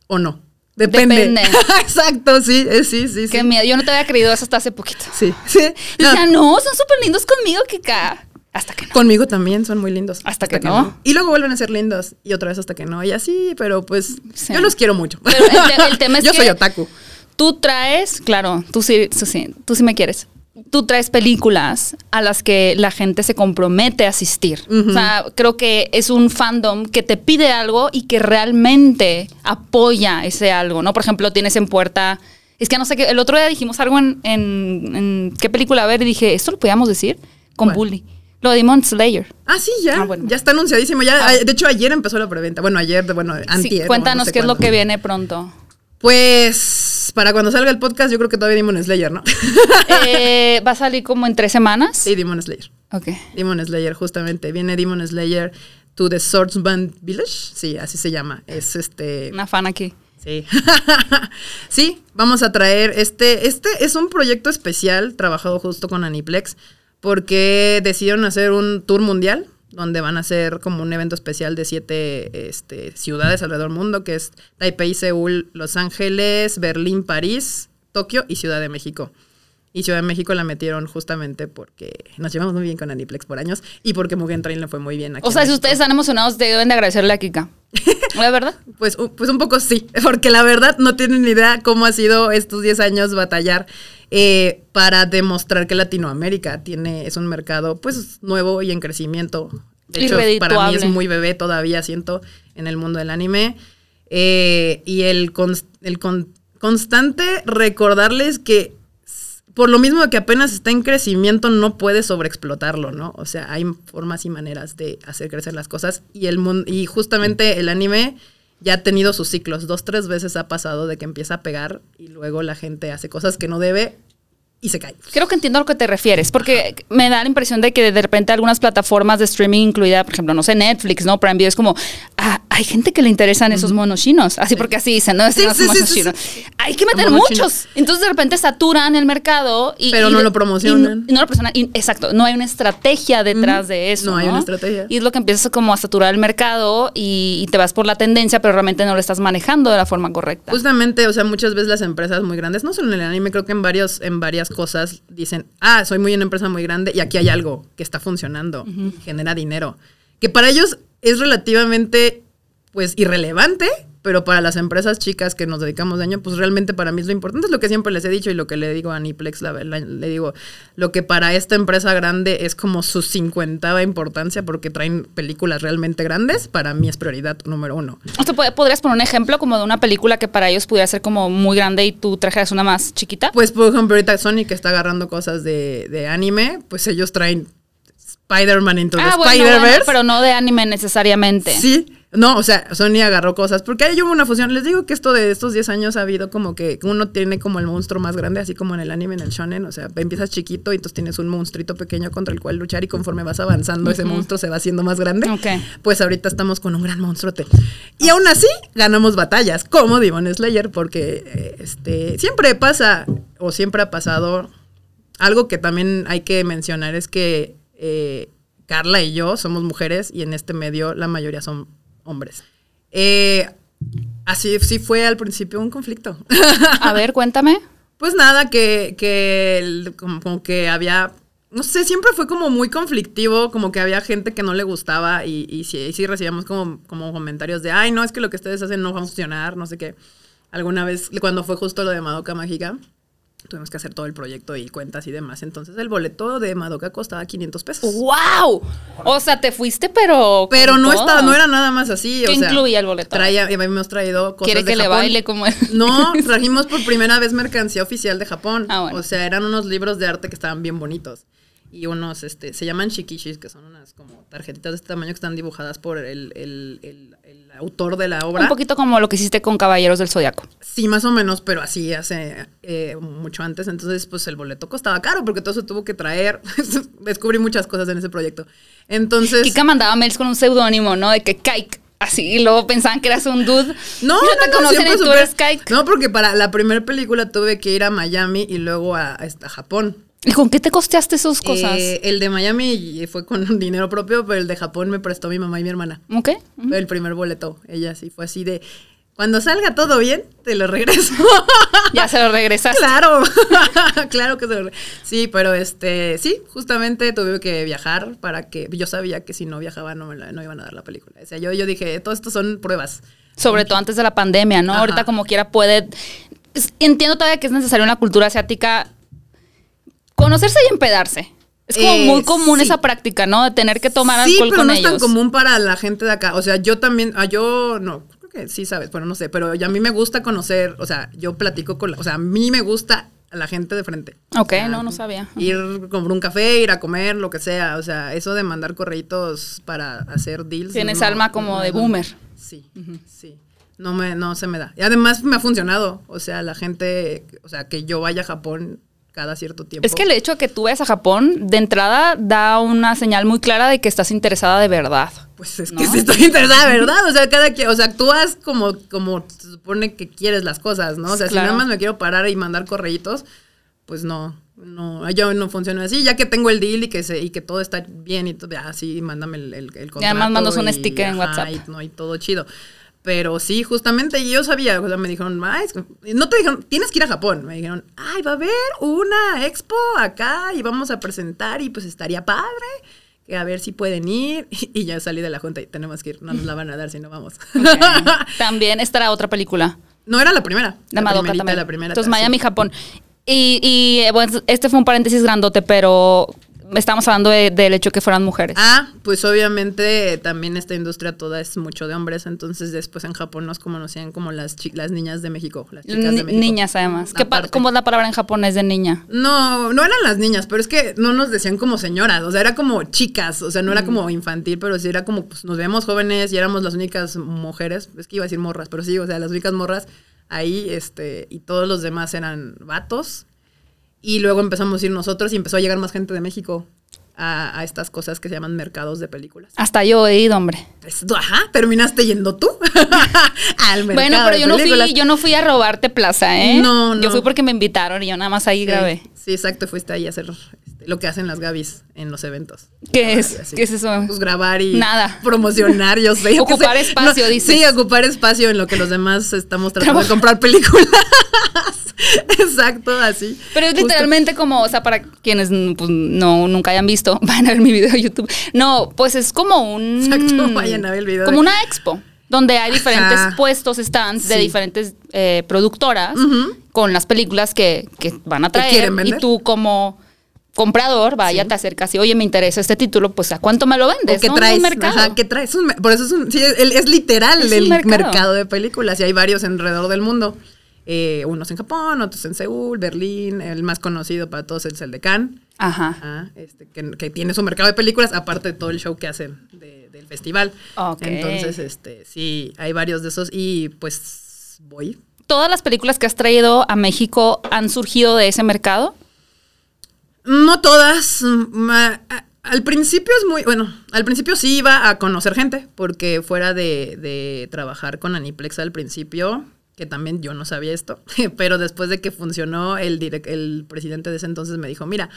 o no? Depende. Depende. Exacto, sí, eh, sí, sí, sí. Qué miedo. Yo no te había creído eso hasta hace poquito. Sí, sí. No, decía, no, son súper lindos conmigo, Kika. Hasta que no. Conmigo también son muy lindos. Hasta que no. Y luego vuelven a ser lindos. Y otra vez hasta que no. Y así, pero pues Sí. yo los quiero mucho. Pero el te- el tema es yo que- soy otaku. Tú traes, claro, tú sí, tú sí, tú sí me quieres. Tú traes películas a las que la gente se compromete a asistir. O sea, creo que es un fandom que te pide algo y que realmente apoya ese algo, ¿no? Por ejemplo, tienes en puerta. Es que no sé qué. El otro día dijimos algo en, en- en qué película a ver y dije, ¿esto lo podíamos decir? Con. Bully. Lo de Demon Slayer. Ah, sí, ya. Ah, bueno. Ya está anunciadísimo. Ya, ah, De hecho, ayer empezó la preventa. Bueno, ayer, bueno, Sí, antier. cuéntanos no sé qué es lo que viene pronto. Pues para cuando salga el podcast, yo creo que todavía Demon Slayer, ¿no? Eh, va a salir como en tres semanas. sí, Demon Slayer. Ok. Demon Slayer, justamente. Viene Demon Slayer to the Swordsman Village. Sí, así se llama. Es este. Una fan aquí. Sí. sí, vamos a traer este. Este es un proyecto especial trabajado justo con Aniplex porque decidieron hacer un tour mundial donde van a hacer como un evento especial de siete este, ciudades alrededor del mundo, que es Taipei, Seúl, Los Ángeles, Berlín, París, Tokio y Ciudad de México. Y Ciudad de México la metieron justamente porque nos llevamos muy bien con Aniplex por años y porque Mugen Train le fue muy bien aquí. O sea, si ustedes están emocionados, deben de agradecerle a Kika. ¿La verdad? Pues, pues un poco sí, porque la verdad no tienen ni idea cómo ha sido estos 10 años batallar eh, para demostrar que Latinoamérica tiene, es un mercado pues nuevo y en crecimiento. De hecho, para mí es muy bebé todavía, siento, en el mundo del anime. Eh, y el, el con- constante recordarles que por lo mismo que apenas está en crecimiento, no puedes sobreexplotarlo, ¿no? O sea, hay formas y maneras de hacer crecer las cosas. Y el mun- y justamente el anime ya ha tenido sus ciclos. Dos, tres veces ha pasado de que empieza a pegar y luego la gente hace cosas que no debe y se cae. Creo que entiendo a lo que te refieres, porque me da la impresión de que de repente algunas plataformas de streaming, incluida, por ejemplo, no sé, Netflix, ¿no? Prime Video, es como, ah, hay gente que le interesan esos monos chinos. Así porque así dicen, ¿no? Esos sí, sí, monos sí, chinos. Hay que meter muchos. Entonces de repente saturan el mercado y. Pero y no lo promocionan. Y, y no lo promocionan. exacto, no hay una estrategia detrás de eso. No hay una estrategia. Y es lo que empiezas como a saturar el mercado y, y te vas por la tendencia, pero realmente no lo estás manejando de la forma correcta. Justamente, o sea, muchas veces las empresas muy grandes, no solo en el anime, creo que en varios, en varias cosas dicen, ah, soy muy una empresa muy grande y aquí hay algo que está funcionando, genera dinero. Que para ellos es relativamente, pues, irrelevante, pero para las empresas chicas que nos dedicamos de año, pues realmente para mí es lo importante, es lo que siempre les he dicho y lo que le digo a Aniplex, la, la- le digo, lo que para esta empresa grande es como su cincuentava importancia porque traen películas realmente grandes, para mí es prioridad número uno. O sea, ¿pod- ¿podrías poner un ejemplo como de una película que para ellos pudiera ser como muy grande y tú trajeras una más chiquita? Pues, por ejemplo, ahorita Sony que está agarrando cosas de, de anime, pues ellos traen Spider-Man into the ah, bueno, Spider-Verse. bueno, pero no de anime necesariamente. Sí. No, o sea, Sony agarró cosas. Porque ahí hubo una fusión. Les digo que esto de estos 10 años ha habido como que uno tiene como el monstruo más grande, así como en el anime, en el shonen. O sea, empiezas chiquito y entonces tienes un monstruito pequeño contra el cual luchar y conforme vas avanzando, ese monstruo se va haciendo más grande. Ok. Pues ahorita estamos con un gran monstruote. Y aún así, ganamos batallas, como Demon Slayer, porque eh, este, siempre pasa, o siempre ha pasado, algo que también hay que mencionar es que eh, Carla y yo somos mujeres y en este medio la mayoría son hombres. Eh, así sí fue al principio un conflicto. A ver, cuéntame. Pues nada, que, que como que había, no sé, siempre fue como muy conflictivo, como que había gente que no le gustaba y, y sí, y sí recibíamos como, como comentarios de, ay, no, es que lo que ustedes hacen no va a funcionar, no sé qué. Alguna vez, cuando fue justo lo de Madoka Mágica, tuvimos que hacer todo el proyecto y cuentas y demás. Entonces el boleto de Madoka costaba 500 pesos. ¡Wow! O sea, te fuiste, pero. Pero no, todo. estaba, no era nada más así. ¿Qué o sea, incluía el boleto? Traía, habíamos traído cosas Quiere de que le Japón. baile como. No, trajimos por primera vez mercancía oficial de Japón. Ah, bueno. O sea, eran unos libros de arte que estaban bien bonitos. Y unos, este, se llaman shikishis, que son unas como tarjetitas de este tamaño que están dibujadas por el- el- el autor de la obra. Un poquito como lo que hiciste con Caballeros del Zodiaco. Sí, más o menos, pero así hace eh, mucho antes. Entonces, pues el boleto costaba caro porque todo se tuvo que traer. Descubrí muchas cosas en ese proyecto. Entonces. Kika mandaba mails con un seudónimo, ¿no? De que Kike. Así, y luego pensaban que eras un dude. No, no, te no, conocen y tú eres. No, porque para la primera película tuve que ir a Miami y luego a, a Japón. ¿Y con qué te costeaste esas cosas? Eh, el de Miami fue con dinero propio, pero el de Japón me prestó mi mamá y mi hermana. ¿Ok? El primer boleto. Ella sí fue así de. Cuando salga todo bien, te lo regreso. Ya se lo regresaste. claro, claro que se lo re- Sí, pero este, sí, justamente tuve que viajar para que. Yo sabía que si no viajaba no, me la- no iban a dar la película. O sea, yo, yo dije, todo esto son pruebas. Sobre todo antes de la pandemia, ¿no? Ajá. Ahorita como quiera puede... Entiendo todavía que es necesario en la cultura asiática conocerse y empedarse. Es como Eh, muy común sí. esa práctica, ¿no? De tener que tomar sí, alcohol pero con no ellos. es tan común para la gente de acá. O sea, yo también, ah, yo no, creo que sí sabes, bueno, no sé, pero a mí me gusta conocer, o sea, yo platico con, la, o sea, a mí me gusta a la gente de frente. Ok, O sea, no, no sabía. Ir comprar un café, ir a comer, lo que sea. O sea, eso de mandar correitos para hacer deals. Tienes no, alma como no, de no. boomer. Sí, sí. No me, no se me da. Y además me ha funcionado. O sea, la gente, o sea, que yo vaya a Japón cada cierto tiempo. Es que el hecho de que tú vayas a Japón, de entrada, da una señal muy clara de que estás interesada de verdad. Pues es ¿No? que sí estoy interesada, ¿verdad? O sea, cada quien, o sea, actúas como, como se supone que quieres las cosas, ¿no? O sea, Claro. si nada más me quiero parar y mandar correitos, pues no, No, yo no funciona así, ya que tengo el deal y que se, y que todo está bien y todo, así mándame el, el, el contrato. además mandas un y, sticker en WhatsApp. Y, no, y todo chido. Pero sí, justamente yo sabía, o sea, me dijeron, "Ay, es que-". no te dijeron, tienes que ir a Japón. Me dijeron, ay, va a haber una expo acá y vamos a presentar y pues estaría padre. Que a ver si pueden ir. Y ya salí de la junta y tenemos que ir. No nos la van a dar si no vamos. También estará otra película. no era la primera. La Madoka primerita, también. La primera. Entonces. Miami, Japón. Y, y, eh, bueno, este fue un paréntesis grandote, pero estamos hablando de- del hecho que fueran mujeres. Ah, pues obviamente también esta industria toda es mucho de hombres, entonces después en Japón nos conocían como las, chi- las niñas de México, las chicas de México. niñas, además. ¿Qué. ¿Cómo es la palabra en japonés de niña? No, no eran las niñas, pero es que no nos decían como señoras, o sea, era como chicas, o sea, Mm. no era como infantil, pero sí era como, pues nos veíamos jóvenes y éramos las únicas mujeres, es que iba a decir morras, pero sí, o sea, las únicas morras ahí, este, y todos los demás eran vatos. Y luego empezamos a ir nosotros y empezó a llegar más gente de México a, a estas cosas que se llaman mercados de películas. Hasta yo he ido, hombre. Pues, ajá, terminaste yendo tú al mercado Bueno, pero de yo no, fui, yo no fui a robarte plaza, ¿eh? No, no. Yo fui porque me invitaron y yo nada más ahí Sí, grabé. Sí, exacto, fuiste ahí a hacer este, lo que hacen las Gabis en los eventos. ¿Qué Grabar es? así. ¿Qué es eso? Pues grabar y Nada. promocionar, yo sé. Ocupar espacio, dices. Sí, ocupar espacio en lo que los demás estamos tratando de comprar películas. exacto, así. Pero es Justo. literalmente como, o sea, para quienes pues, no nunca hayan visto, vayan a ver mi video de YouTube. No, pues es como un. Exacto, vayan a ver el video Como de- una expo, donde hay diferentes Ajá. puestos, stands de Sí. diferentes eh, productoras con las películas que, que van a traer. Y tú, como comprador, vaya, te acercas y, oye, me interesa este título, pues ¿a cuánto me lo vendes? ¿O qué no? traes? Un mercado. Ajá, ¿qué traes? Un por eso es un, sí, es, es literal Es el mercado. mercado. de películas y hay varios alrededor del mundo. Eh, unos en Japón, otros en Seúl, Berlín, el más conocido para todos es el de Cannes. Ajá. Ajá, este, que, que tiene su mercado de películas, aparte de todo el show que hacen de- del festival. Ok. Entonces, este, sí, hay varios de esos y pues voy. ¿Todas las películas que has traído a México han surgido de ese mercado? No todas. ma- a- al principio es muy, bueno, al principio sí iba a conocer gente, porque fuera de, de trabajar con Aniplex al principio, que también yo no sabía esto, pero después de que funcionó, el, el presidente de ese entonces me dijo, mira,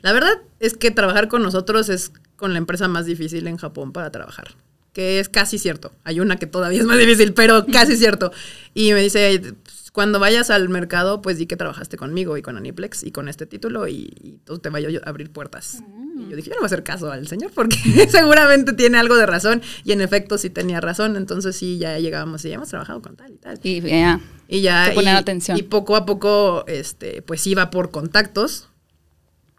la verdad es que trabajar con nosotros es con la empresa más difícil en Japón para trabajar. Que es casi cierto. Hay una que todavía es más difícil, pero casi cierto. Y me dice, "Pues, cuando vayas al mercado, pues di que trabajaste conmigo y con Aniplex y con este título y, y te vaya a abrir puertas. Y yo dije, yo no voy a hacer caso al señor porque seguramente tiene algo de razón. Y en efecto sí tenía razón. Entonces sí, ya llegábamos y ya hemos trabajado con tal y tal. Y ya. Y ya. Y, atención. y poco a poco, este, pues iba por contactos.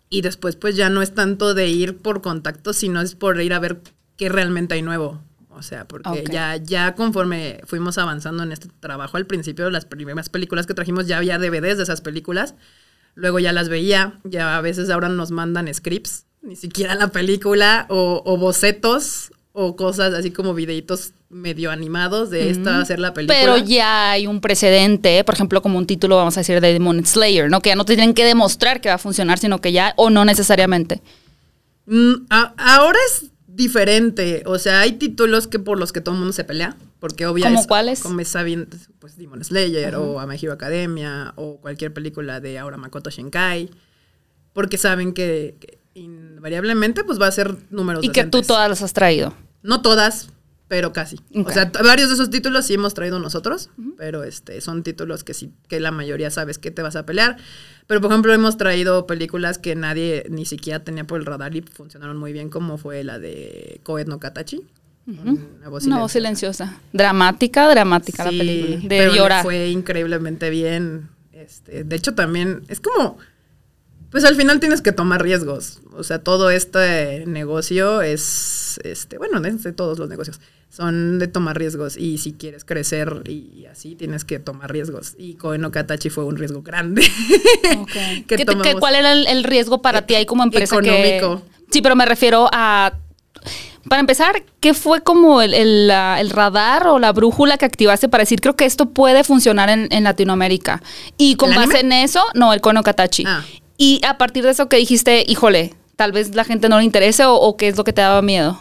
Y después, pues ya no es tanto de ir por contactos, sino es por ir a ver qué realmente hay nuevo. O sea, porque ya, ya conforme fuimos avanzando en este trabajo, al principio, las primeras películas que trajimos ya había DVDs de esas películas. Luego ya las veía, ya a veces ahora nos mandan scripts, ni siquiera la película, o, o bocetos, o cosas así como videitos medio animados de esta va a ser la película. Pero ya hay un precedente, por ejemplo, como un título, vamos a decir, de Demon Slayer, ¿no? Que ya no te tienen que demostrar que va a funcionar, sino que ya, o no necesariamente. Mm, a- ahora es diferente. O sea, hay títulos que por los que todo el mundo se pelea. Porque obviamente. ¿Cómo cuáles? Como pues Demon Slayer o A My Hero Academia o cualquier película de ahora Makoto Shinkai. Porque saben que, que invariablemente pues va a ser números Y que tú todas las has traído. No todas, pero casi. O sea, varios de esos títulos sí hemos traído nosotros, pero este son títulos que sí, que la mayoría sabes que te vas a pelear. Pero por ejemplo, hemos traído películas que nadie ni siquiera tenía por el radar y funcionaron muy bien, como fue la de Koet no Katachi. Voz Una voz silenciosa. silenciosa. Dramática, dramática la película. De pero llorar. Fue increíblemente bien. Este, de hecho, también es como. Pues al final tienes que tomar riesgos. O sea, todo este negocio es. Este, bueno, es de todos los negocios. Son de tomar riesgos. Y si quieres crecer y así, tienes que tomar riesgos. Y Koen no Katachi fue un riesgo grande. Que ¿Qué qué-. ¿Cuál era el, el riesgo para E- ti ahí como empresa? que- económico. sí, pero me refiero a... Para empezar, ¿qué fue como el, el, radar o la brújula que activaste para decir, creo que esto puede funcionar en, en Latinoamérica? Y con ¿El base anime? en eso, no, el Kono Katachi. Ah. Y a partir de eso que dijiste, híjole, tal vez la gente no le interese o, o qué es lo que te daba miedo.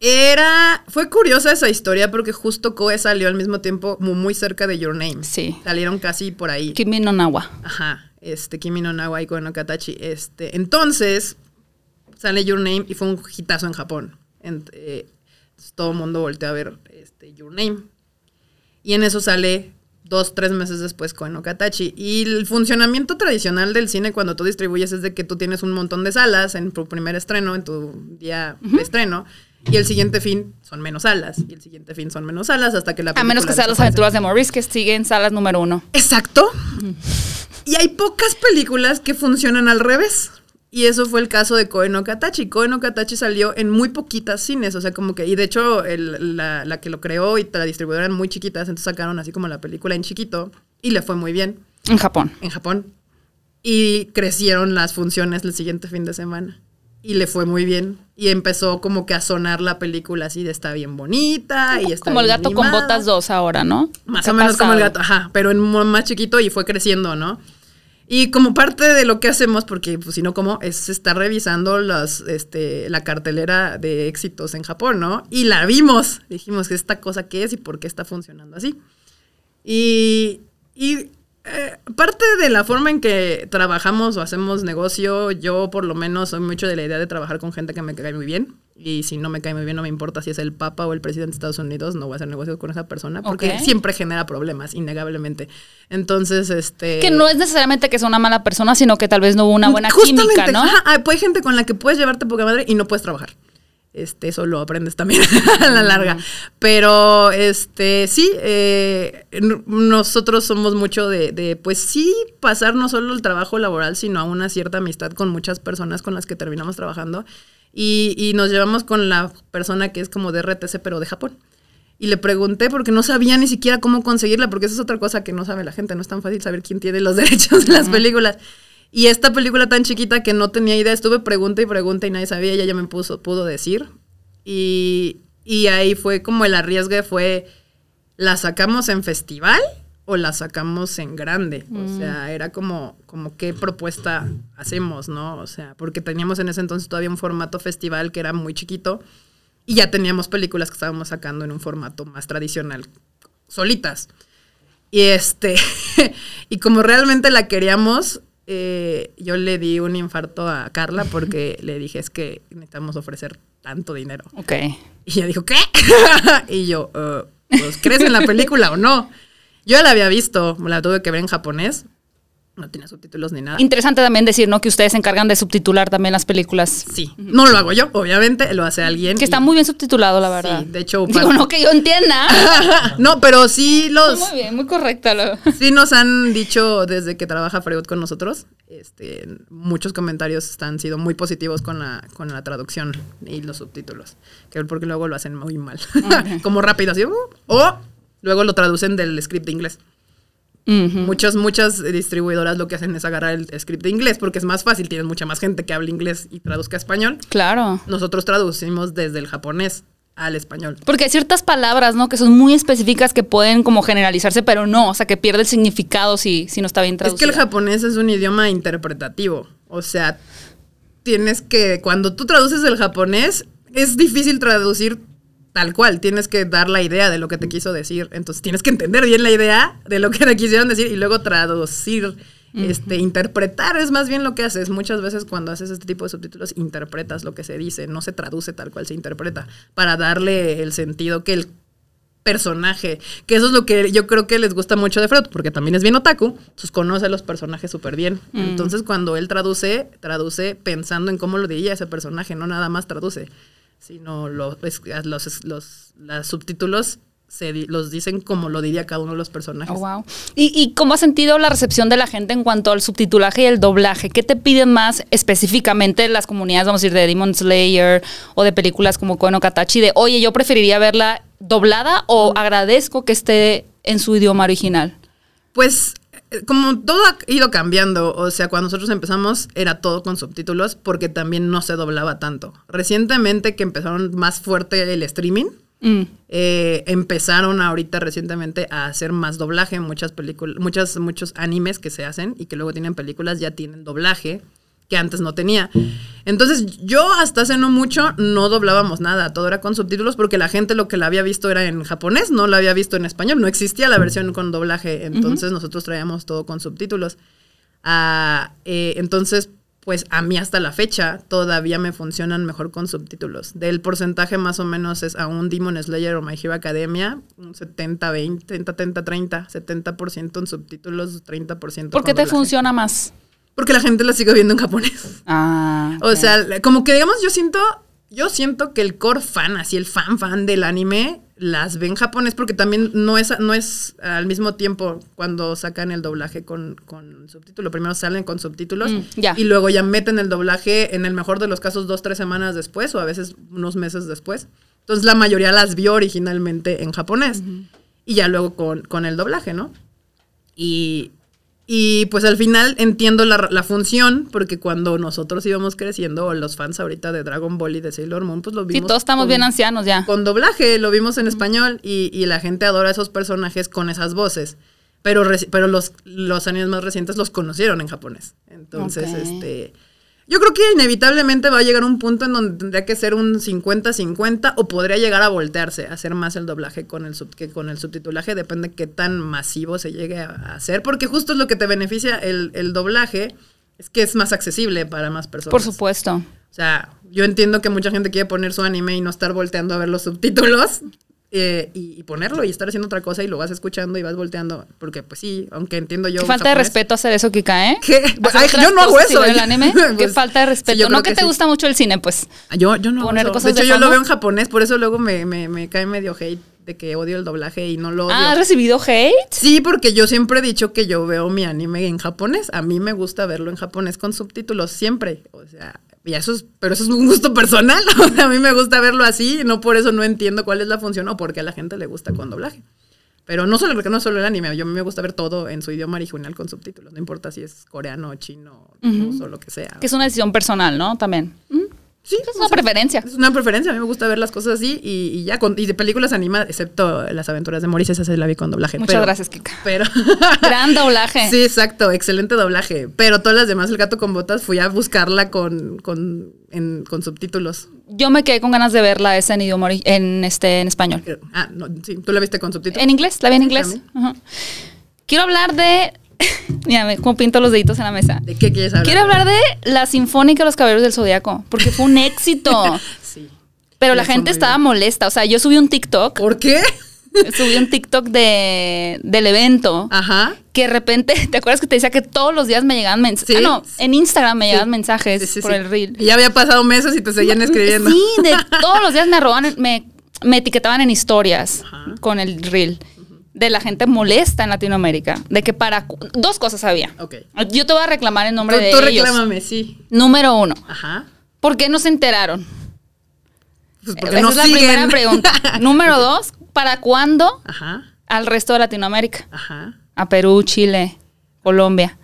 Era. Fue curiosa esa historia porque justo Koe salió al mismo tiempo, muy cerca de Your Name. Sí. Salieron casi por ahí. Kimi no Nawa. Ajá. este, Kimi no Nawa y Koe no Katachi. Este, entonces, sale Your Name y fue un hitazo en Japón. En- eh, todo el mundo volteó a ver este, Your Name. Y en eso sale dos, tres meses después Koe no Katachi. Y el funcionamiento tradicional del cine cuando tú distribuyes es de que tú tienes un montón de salas en tu primer estreno, en tu día de estreno. Y el siguiente fin son menos salas. Y el siguiente fin son menos salas hasta que la A menos que película sean las aventuras de Maurice, que siguen salas número uno. Exacto. Y hay pocas películas que funcionan al revés. Y eso fue el caso de Koe no Katachi. Koe no Katachi salió en muy poquitas cines, o sea, como que, y de hecho el- la, la que lo creó y la distribuidora eran muy chiquitas, entonces sacaron así como la película en chiquito y le fue muy bien En Japón. en Japón. Y crecieron las funciones el siguiente fin de semana. Y le fue muy bien. Y empezó como que a sonar la película así de está bien bonita y está Como el gato con botas 2 ahora, ¿no? Más ¿Qué o menos como el gato, ajá, pero en más chiquito y fue creciendo, ¿no? Y como parte de lo que hacemos, porque pues si no, como es estar revisando las, este, la cartelera de éxitos en Japón, ¿no? Y la vimos. Dijimos, ¿esta cosa qué es y por qué está funcionando así? Y, y eh, parte de la forma en que trabajamos o hacemos negocio, yo por lo menos soy mucho de la idea de trabajar con gente que me cae muy bien. Y si no me cae muy bien, no me importa si es el Papa o el presidente de Estados Unidos, no voy a hacer negocios con esa persona porque siempre genera problemas, innegablemente. Entonces, este. Que no es necesariamente que sea una mala persona, sino que tal vez no hubo una buena Justamente, química, ¿no? ajá, hay, pues, hay gente con la que puedes llevarte poca madre y no puedes trabajar. Este, eso lo aprendes también a la larga. Pero, este, sí, eh, nosotros somos mucho de, de, pues sí, pasar no solo el trabajo laboral, sino a una cierta amistad con muchas personas con las que terminamos trabajando. Y, y nos llevamos con la persona que es como de RTC, pero de Japón. Y le pregunté porque no sabía ni siquiera cómo conseguirla, porque esa es otra cosa que no sabe la gente, no es tan fácil saber quién tiene los derechos de las películas. Y esta película tan chiquita que no tenía idea, estuve pregunta y pregunta y nadie sabía, ella ya me puso, pudo decir. Y, y ahí fue como el arriesgue fue, ¿la sacamos en festival o la sacamos en grande? O sea, era como, como qué propuesta hacemos, ¿no? O sea, porque teníamos en ese entonces todavía un formato festival que era muy chiquito y ya teníamos películas que estábamos sacando en un formato más tradicional, solitas. Y este, y como realmente la queríamos, eh, yo le di un infarto a Carla porque le dije es que necesitamos ofrecer tanto dinero. Ok. Y ella dijo, ¿qué? y yo, "Eh, pues, ¿crees en la película o no? Yo ya la había visto, la tuve que ver en japonés. No tiene subtítulos ni nada. Interesante también decir, ¿no? Que ustedes se encargan de subtitular también las películas. Sí, no lo hago yo, obviamente, lo hace alguien. Que está muy bien subtitulado, la verdad. Sí, de hecho, Digo, no que yo entienda. no, pero sí los... Muy bien, muy correcta. lo- Sí nos han dicho desde que trabaja Freud con nosotros, este, muchos comentarios han sido muy positivos con la, con la traducción y los subtítulos, que porque luego lo hacen muy mal, como rápido así, uh, o luego lo traducen del script de inglés. Muchas, muchas distribuidoras lo que hacen es agarrar el script de inglés porque es más fácil, tienen mucha más gente que habla inglés y traduzca español. Claro. Nosotros traducimos desde el japonés al español. Porque hay ciertas palabras, ¿no? Que son muy específicas que pueden como generalizarse, pero no, o sea, que pierde el significado si, si no está bien Es traducido. que el japonés es un idioma interpretativo. O sea, tienes que, cuando tú traduces el japonés, es difícil traducir tal cual. Tienes que dar la idea de lo que te quiso decir. Entonces tienes que entender bien la idea de lo que te quisieron decir y luego traducir. Este, interpretar es más bien lo que haces. Muchas veces cuando haces este tipo de subtítulos, interpretas lo que se dice, no se traduce tal cual se interpreta, para darle el sentido que el personaje, que eso es lo que yo creo que les gusta mucho de Freud, porque también es bien otaku, pues conoce a los personajes súper bien. Entonces cuando él traduce, traduce pensando en cómo lo diría ese personaje, no nada más traduce, sino lo- es- los, los, los subtítulos se di- los dicen como lo diría cada uno de los personajes. Oh, wow. ¿Y, ¿Y cómo has sentido la recepción de la gente en cuanto al subtitulaje y el doblaje? ¿Qué te piden más específicamente las comunidades, vamos a decir, de Demon Slayer o de películas como Kono Katachi? De, oye, yo preferiría verla doblada o agradezco que esté en su idioma original. Pues como todo ha ido cambiando, o sea, cuando nosotros empezamos era todo con subtítulos porque también no se doblaba tanto. Recientemente que empezaron más fuerte el streaming, Mm. eh, empezaron ahorita recientemente a hacer más doblaje. Muchas películas, muchas, muchos animes que se hacen y que luego tienen películas ya tienen doblaje que antes no tenía. Entonces yo hasta hace no mucho no doblábamos nada, todo era con subtítulos porque la gente lo que la había visto era en japonés, no la había visto en español, no existía la versión con doblaje, entonces nosotros traíamos todo con subtítulos. Ah, eh, entonces, pues a mí hasta la fecha todavía me funcionan mejor con subtítulos. Del porcentaje más o menos es a un Demon Slayer o My Hero Academia, un 70, 20, 30, 30, 30, 70% en subtítulos, 30% ¿Por qué te doblaje. funciona más? Porque la gente la sigue viendo en japonés. Ah. O sea, como que digamos, yo siento, yo siento que el core fan, así el fan fan del anime, las ve en japonés porque también no es, no es al mismo tiempo cuando sacan el doblaje con, con subtítulo. Primero salen con subtítulos Mm, y luego ya meten el doblaje en el mejor de los casos dos, tres semanas después o a veces unos meses después. Entonces la mayoría las vio originalmente en japonés y ya luego con, con el doblaje, ¿no? Y, y pues al final entiendo la, la función, porque cuando nosotros íbamos creciendo, o los fans ahorita de Dragon Ball y de Sailor Moon, pues lo Sí, vimos. todos estamos con- bien ancianos ya. Con doblaje, lo vimos en español y, y la gente adora esos personajes con esas voces. Pero, pero los, los años más recientes los conocieron en japonés. Entonces, este. Yo creo que inevitablemente va a llegar un punto en donde tendría que ser un 50-50 o podría llegar a voltearse, a hacer más el doblaje con el sub, que con el subtitulaje, depende qué tan masivo se llegue a a hacer, porque justo es lo que te beneficia el, el doblaje, es que es más accesible para más personas. Por supuesto. O sea, yo entiendo que mucha gente quiere poner su anime y no estar volteando a ver los subtítulos eh, y, y ponerlo y estar haciendo otra cosa y lo vas escuchando y vas volteando, porque pues sí, aunque entiendo yo... Qué falta de respeto hacer eso, Kika, ¿eh? ¿Qué? Ay, yo no hago eso. ver el anime? Qué Pues, falta de sí, respeto. yo no que, que te sí. gusta mucho el cine, pues. Yo, yo no Poner cosas de hecho, de yo lo veo en japonés, por eso luego me, me, me cae medio hate de que odio el doblaje y no lo odio. Ah, ¿has recibido hate? Sí, porque yo siempre he dicho que yo veo mi anime en japonés. A mí me gusta verlo en japonés con subtítulos, siempre. O sea, y eso es, pero eso es un gusto personal. A mí me gusta verlo así, no por eso no entiendo cuál es la función o por qué a la gente le gusta con doblaje. Pero no solo porque no solo el anime, yo a mí me gusta ver todo en su idioma original con subtítulos, no importa si es coreano, chino, ruso, lo que sea. Que es una decisión personal, ¿no? También. Sí, Es una sea, preferencia. es una preferencia, a mí me gusta ver las cosas así y, y ya, con, y de películas animadas, excepto las aventuras de Maurice, esa se la vi con doblaje. Muchas pero- gracias, Kika. Pero... Gran doblaje. Sí, exacto, excelente doblaje. Pero todas las demás, El gato con botas, fui a buscarla con, con, en- con subtítulos. Yo me quedé con ganas de verla esa en idioma en este en español. Ah, no, sí, tú la viste con subtítulos. En inglés, la vi en inglés. Ajá. Quiero hablar de. Mírame, cómo pinto los deditos en la mesa. ¿De qué quieres hablar? Quiero hablar de la Sinfónica de los Caballeros del Zodiaco, porque fue un éxito. Sí. Pero la gente estaba bien. molesta. O sea, yo subí un TikTok, ¿Por qué? subí un TikTok de, del evento. Ajá. Que de repente, ¿te acuerdas que te decía que todos los días me llegaban mensajes? Sí. Ah, no, en Instagram me llegaban Sí. mensajes Sí, por el reel. Y ya había pasado meses y te seguían escribiendo. Sí, de todos los días me roban, me, me etiquetaban en historias Ajá. con el reel. De la gente molesta en Latinoamérica. De que para. Dos cosas había. Ok. Yo te voy a reclamar en nombre Tú, de tú ellos. reclámame, sí. Número uno. Ajá. ¿Por qué no se enteraron? Pues porque Esa no es la primera pregunta. Número dos. ¿Para cuándo Ajá, al resto de Latinoamérica? ajá. A Perú, Chile, Colombia.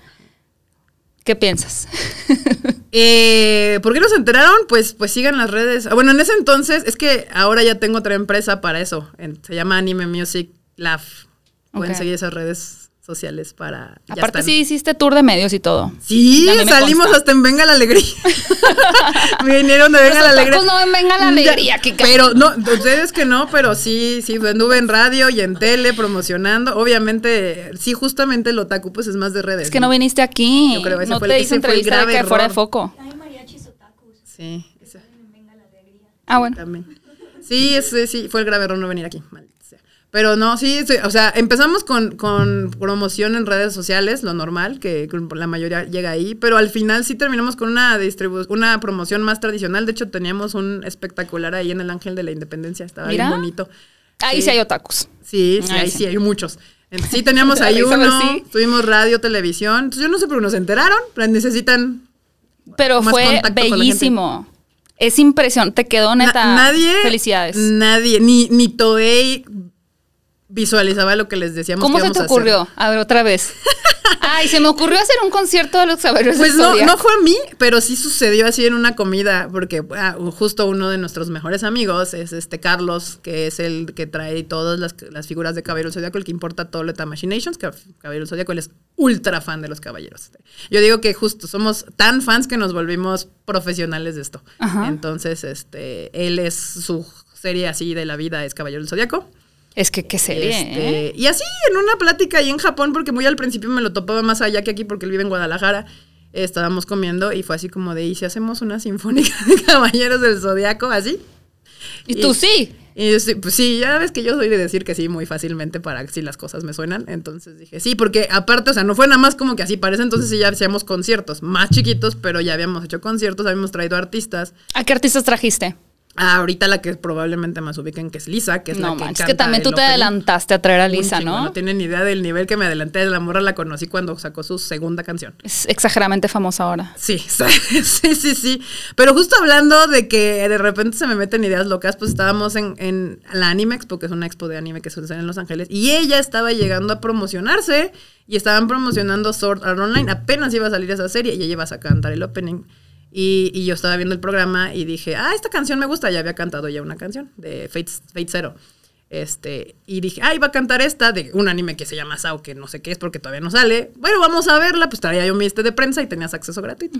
¿Qué piensas? Eh, ¿Por qué no se enteraron? Pues, pues sigan las redes. Ah, Bueno, en ese entonces, es que ahora ya tengo otra empresa para eso. Se llama Anime Music Lab. Pueden Ok. seguir esas redes sociales para. Aparte, sí hiciste tour de medios y todo. Sí, me salimos consta. hasta en Venga la Alegría. Vinieron de Venga la Alegría. no ven Venga la Alegría, Kika. Pero no, ustedes que no, pero sí, sí, anduve en radio y en tele promocionando. Obviamente, sí, justamente el otaku pues es más de redes. Es que no viniste aquí. Yo creo ese no fue te el- hice ese fue el entrevista de grave que fuera de foco. Hay mariachis otakus. Sí, esa- Ah, bueno. también. Sí, ese sí, fue el grave error no venir aquí. sea. Pero no, sí, sí, o sea, empezamos con, con promoción en redes sociales, lo normal, que la mayoría llega ahí, pero al final sí terminamos con una distribu una promoción más tradicional. De hecho, teníamos un espectacular ahí en el Ángel de la Independencia, estaba Mira. bien bonito. Ahí sí, Sí. hay otakus. Sí, sí, ahí sí. sí hay muchos. Sí, teníamos ahí uno, tuvimos radio, televisión. Entonces, yo no sé por qué nos enteraron, pero necesitan Pero Más fue bellísimo. Es impresionante. Te quedó neta. Na- nadie. Felicidades. Nadie, ni, ni Toei visualizaba lo que les decíamos ¿Cómo que se te ocurrió? A ver, otra vez. Ay, se me ocurrió hacer un concierto de los caballeros Pues no, no fue a mí, pero sí sucedió así en una comida, porque ah, justo uno de nuestros mejores amigos es este Carlos, que es el que trae todas las, las figuras de Caballero Zodíaco, el que importa todo lo de Machinations, que Caballero Zodíaco, él es ultra fan de los caballeros. Yo digo que justo somos tan fans que nos volvimos profesionales de esto. Ajá. Entonces, este, él es su serie así de la vida es Caballero del Zodíaco. Es que qué serie, Este, ¿eh? Y así, en una plática ahí en Japón, porque muy al principio me lo topaba más allá que aquí, porque él vive en Guadalajara. Estábamos comiendo y fue así como de, ¿y si hacemos una sinfónica de Caballeros del Zodiaco? Así. Y tú sí. Y yo pues sí, ya ves que yo soy de decir que sí muy fácilmente para si las cosas me suenan. Entonces dije, sí, porque aparte, o sea, no fue nada más como que así parece, entonces sí ya hacíamos conciertos más chiquitos, pero ya habíamos hecho conciertos, habíamos traído artistas. ¿A qué artistas trajiste? Ah, ahorita la que probablemente más ubiquen que es Lisa, que es no la que manches, canta que también tú te adelantaste a traer a Lisa, chingo, ¿no? No tienen ni idea del nivel que me adelanté. La morra la conocí cuando sacó su segunda canción. Es exageradamente famosa ahora. Sí, sí, sí, sí. Pero justo hablando de que de repente se me meten ideas locas, pues estábamos en, en la Anime Expo, que es una expo de anime que sucede en Los Ángeles, y ella estaba llegando a promocionarse y estaban promocionando Sword Art Online. Apenas iba a salir esa serie y ella iba a cantar el opening. Y, y yo estaba viendo el programa y dije, ah, esta canción me gusta. Ya había cantado ya una canción de Fate, Fate Zero. Este, y dije, ah, iba a cantar esta de un anime que se llama Sao, que no sé qué es porque todavía no sale. Bueno, vamos a verla. Pues traía yo mi este de prensa y tenías acceso gratuito.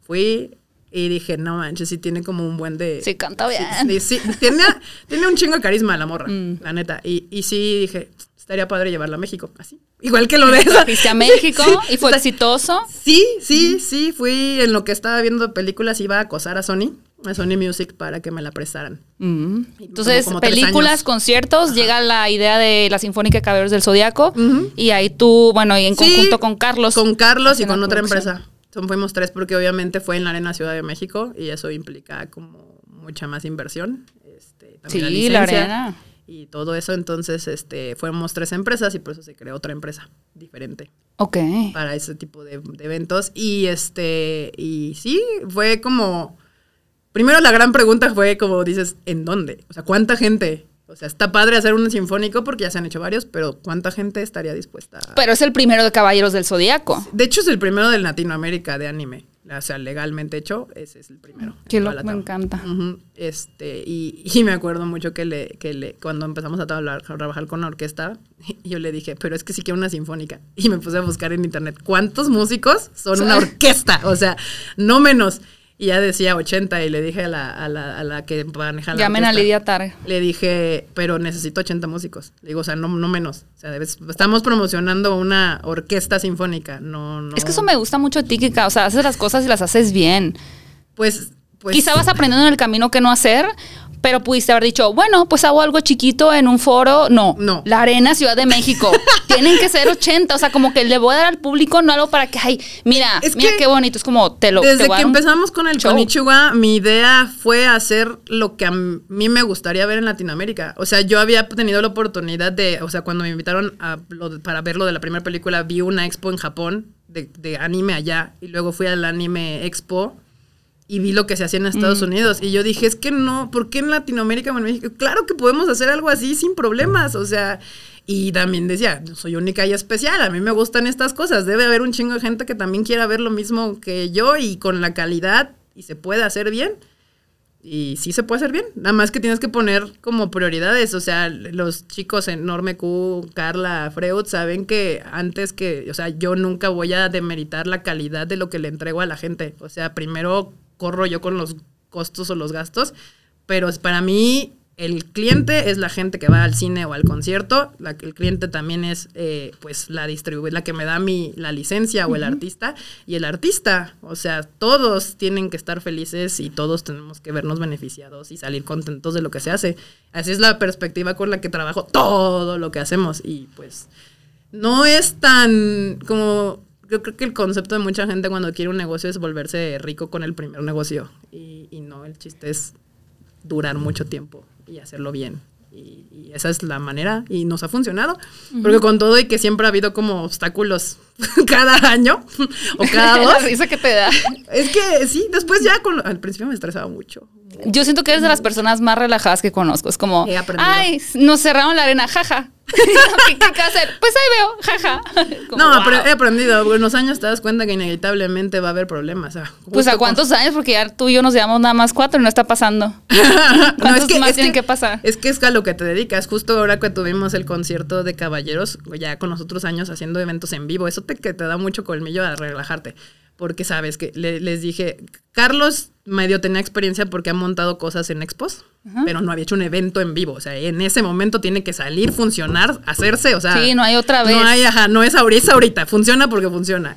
Fui y dije, no manches, sí tiene como un buen de. Sí, canta bien. Sí, sí, tiene, tiene un chingo de carisma la morra, Mm. la neta. Y, y sí dije, estaría padre llevarla a México, así. Igual que lo de. Fuiste a México Sí, y fue exitoso. Sí, sí, sí, fui en lo que estaba viendo películas, iba a acosar a Sony, a Sony Music para que me la prestaran. Entonces, como películas, conciertos, llega la idea de la Sinfónica de Caballeros del Zodiaco y ahí tú, bueno, y en Sí, conjunto con Carlos. Con Carlos y la con otra producción. empresa. Son, fuimos tres porque obviamente fue en la Arena Ciudad de México y eso implica como mucha más inversión. Este, también Sí, la licencia arena. Y todo eso, entonces este, fuimos tres empresas y por eso se creó otra empresa diferente Ok. para ese tipo de, de eventos. Y este, y sí, fue como. Primero la gran pregunta fue como dices, ¿en dónde? O sea, ¿cuánta gente? O sea, está padre hacer un sinfónico porque ya se han hecho varios, pero ¿cuánta gente estaría dispuesta a Pero es el primero de Caballeros del Zodiaco. de hecho, es el primero de Latinoamérica de anime. O sea, legalmente hecho, ese es el primero. Toda loco, me encanta. Este, y, y me acuerdo mucho que le, que le, cuando empezamos a trabajar, a trabajar con la orquesta, yo le dije, pero es que sí quiero una sinfónica. Y me puse a buscar en internet cuántos músicos son una orquesta. O sea, no menos. Y ya decía 80 y le dije a la, a la, a la que maneja la Llamen a Lidia Tar. Le dije, pero necesito 80 músicos. Le digo, o sea, no, no menos. O sea, debes- estamos promocionando una orquesta sinfónica, no, no. Es que eso me gusta mucho Kika. O sea, haces las cosas y las haces bien. Pues, pues. Quizá vas aprendiendo en el camino qué no hacer, pero pudiste haber dicho, bueno, pues hago algo chiquito en un foro. No, No. La Arena, Ciudad de México. Tienen que ser 80. O sea, como que le voy a dar al público no algo para que, ay, mira, Es mira que qué bonito. Es como, te lo Desde que empezamos con el show. Konichiwa, mi idea fue hacer lo que a mí me gustaría ver en Latinoamérica. O sea, yo había tenido la oportunidad de, o sea, cuando me invitaron a lo de- para ver lo de la primera película, vi una expo en Japón de, de anime allá y luego fui al anime expo y vi lo que se hacía en Estados Unidos y yo dije, es que no, ¿por qué en Latinoamérica o en México? Claro que podemos hacer algo así sin problemas, o sea, y también decía, no soy única y especial, a mí me gustan estas cosas, debe haber un chingo de gente que también quiera ver lo mismo que yo y con la calidad y se puede hacer bien. Y sí se puede hacer bien, nada más que tienes que poner como prioridades, o sea, los chicos enorme Q, Carla, Freud saben que antes que, o sea, yo nunca voy a demeritar la calidad de lo que le entrego a la gente, o sea, primero corro yo con los costos o los gastos, pero es- para mí el cliente es la gente que va al cine o al concierto, la, el cliente también es eh, pues la la que me da mi la licencia o el artista y el artista, o sea, todos tienen que estar felices y todos tenemos que vernos beneficiados y salir contentos de lo que se hace. Así es la perspectiva con la que trabajo todo lo que hacemos y pues no es tan como yo creo que el concepto de mucha gente cuando quiere un negocio es volverse rico con el primer negocio y, y no, el chiste es durar mucho tiempo y hacerlo bien. Y, y esa es la manera y nos ha funcionado. Porque con todo y que siempre ha habido como obstáculos cada año o cada la dos. risa que te da. es que sí, después ya con, al principio me estresaba mucho. Yo siento que eres de las personas más relajadas que conozco. Es como, ay, nos cerraron la arena, jaja. ¿Qué, que hacer? Pues ahí veo, jaja. Como, no, wow. pero he aprendido. Con los años te das cuenta que inevitablemente va a haber problemas. Pues a con- cuántos años, porque ya tú y yo nos llevamos nada más cuatro y no está pasando. No, ¿Cuántos más tienen que pasar? Es que es a lo que te dedicas. Justo ahora que tuvimos el concierto de caballeros, ya con los otros años haciendo eventos en vivo, eso te, que te da mucho colmillo a relajarte. Porque sabes que le- les dije, Carlos medio tenía experiencia porque ha montado cosas en expos, pero no había hecho un evento en vivo. O sea, en ese momento tiene que salir, funcionar, hacerse. O sea, Sí, no hay otra vez. No hay, ajá, no es ahorita, es ahorita. Funciona porque funciona.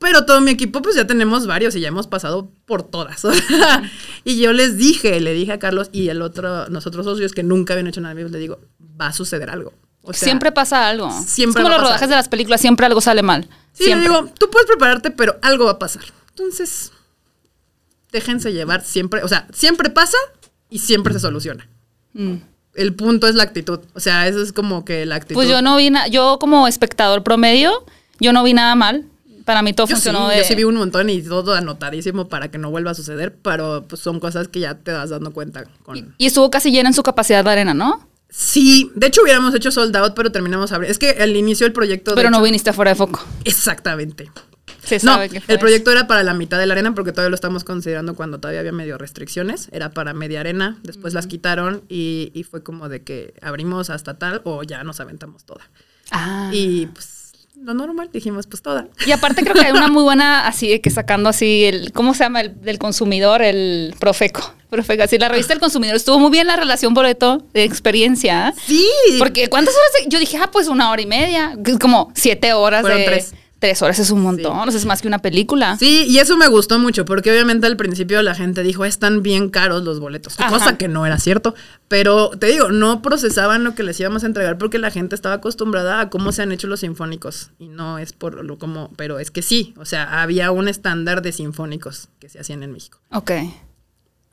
Pero todo mi equipo, pues ya tenemos varios y ya hemos pasado por todas. y yo les dije, le dije a Carlos y el otro, nosotros socios que nunca habían hecho nada en vivo, les digo, va a suceder algo. O sea, siempre pasa algo. siempre es como los rodajes de las películas, siempre algo sale mal. Sí, yo digo, tú puedes prepararte, pero algo va a pasar. Entonces, déjense llevar siempre, o sea, siempre pasa y siempre se soluciona. Mm. El punto es la actitud. O sea, eso es como que la actitud. Pues yo no vi nada, yo como espectador promedio, yo no vi nada mal. Para mí todo Yo sí, funcionó de... yo sí vi un montón y todo anotadísimo para que no vuelva a suceder, pero pues son cosas que ya te vas dando cuenta con... Y estuvo casi llena en su capacidad de arena, ¿no? Sí, de hecho hubiéramos hecho sold out, pero terminamos abriendo. Es que al inicio el proyecto... de Pero no viniste fuera de foco. Exactamente. Se No, sabe que fue el proyecto era para la mitad de la arena porque todavía lo estamos considerando cuando todavía había medio restricciones. Era para media arena, después las quitaron y, y fue como de que abrimos hasta tal o ya nos aventamos toda. Ah. Y pues lo normal, dijimos pues toda. Y aparte creo que hay una muy buena, así de que sacando así el, ¿cómo se llama? El del consumidor, el Profeco. Profeco, así la revista del consumidor. Estuvo muy bien la relación boleto de experiencia. ¿eh? Sí. Porque ¿cuántas horas? de- yo dije, ah, pues una hora y media. Como siete horas Fueron de... tres. Tres horas es un montón, es más que una película. Sí, y eso me gustó mucho, porque obviamente al principio la gente dijo, están bien caros los boletos, Ajá. cosa que no era cierto. Pero te digo, no procesaban lo que les íbamos a entregar porque la gente estaba acostumbrada a cómo se han hecho los sinfónicos. Y no es por lo como, pero es que sí, o sea, había un estándar de sinfónicos que se hacían en México. Ok.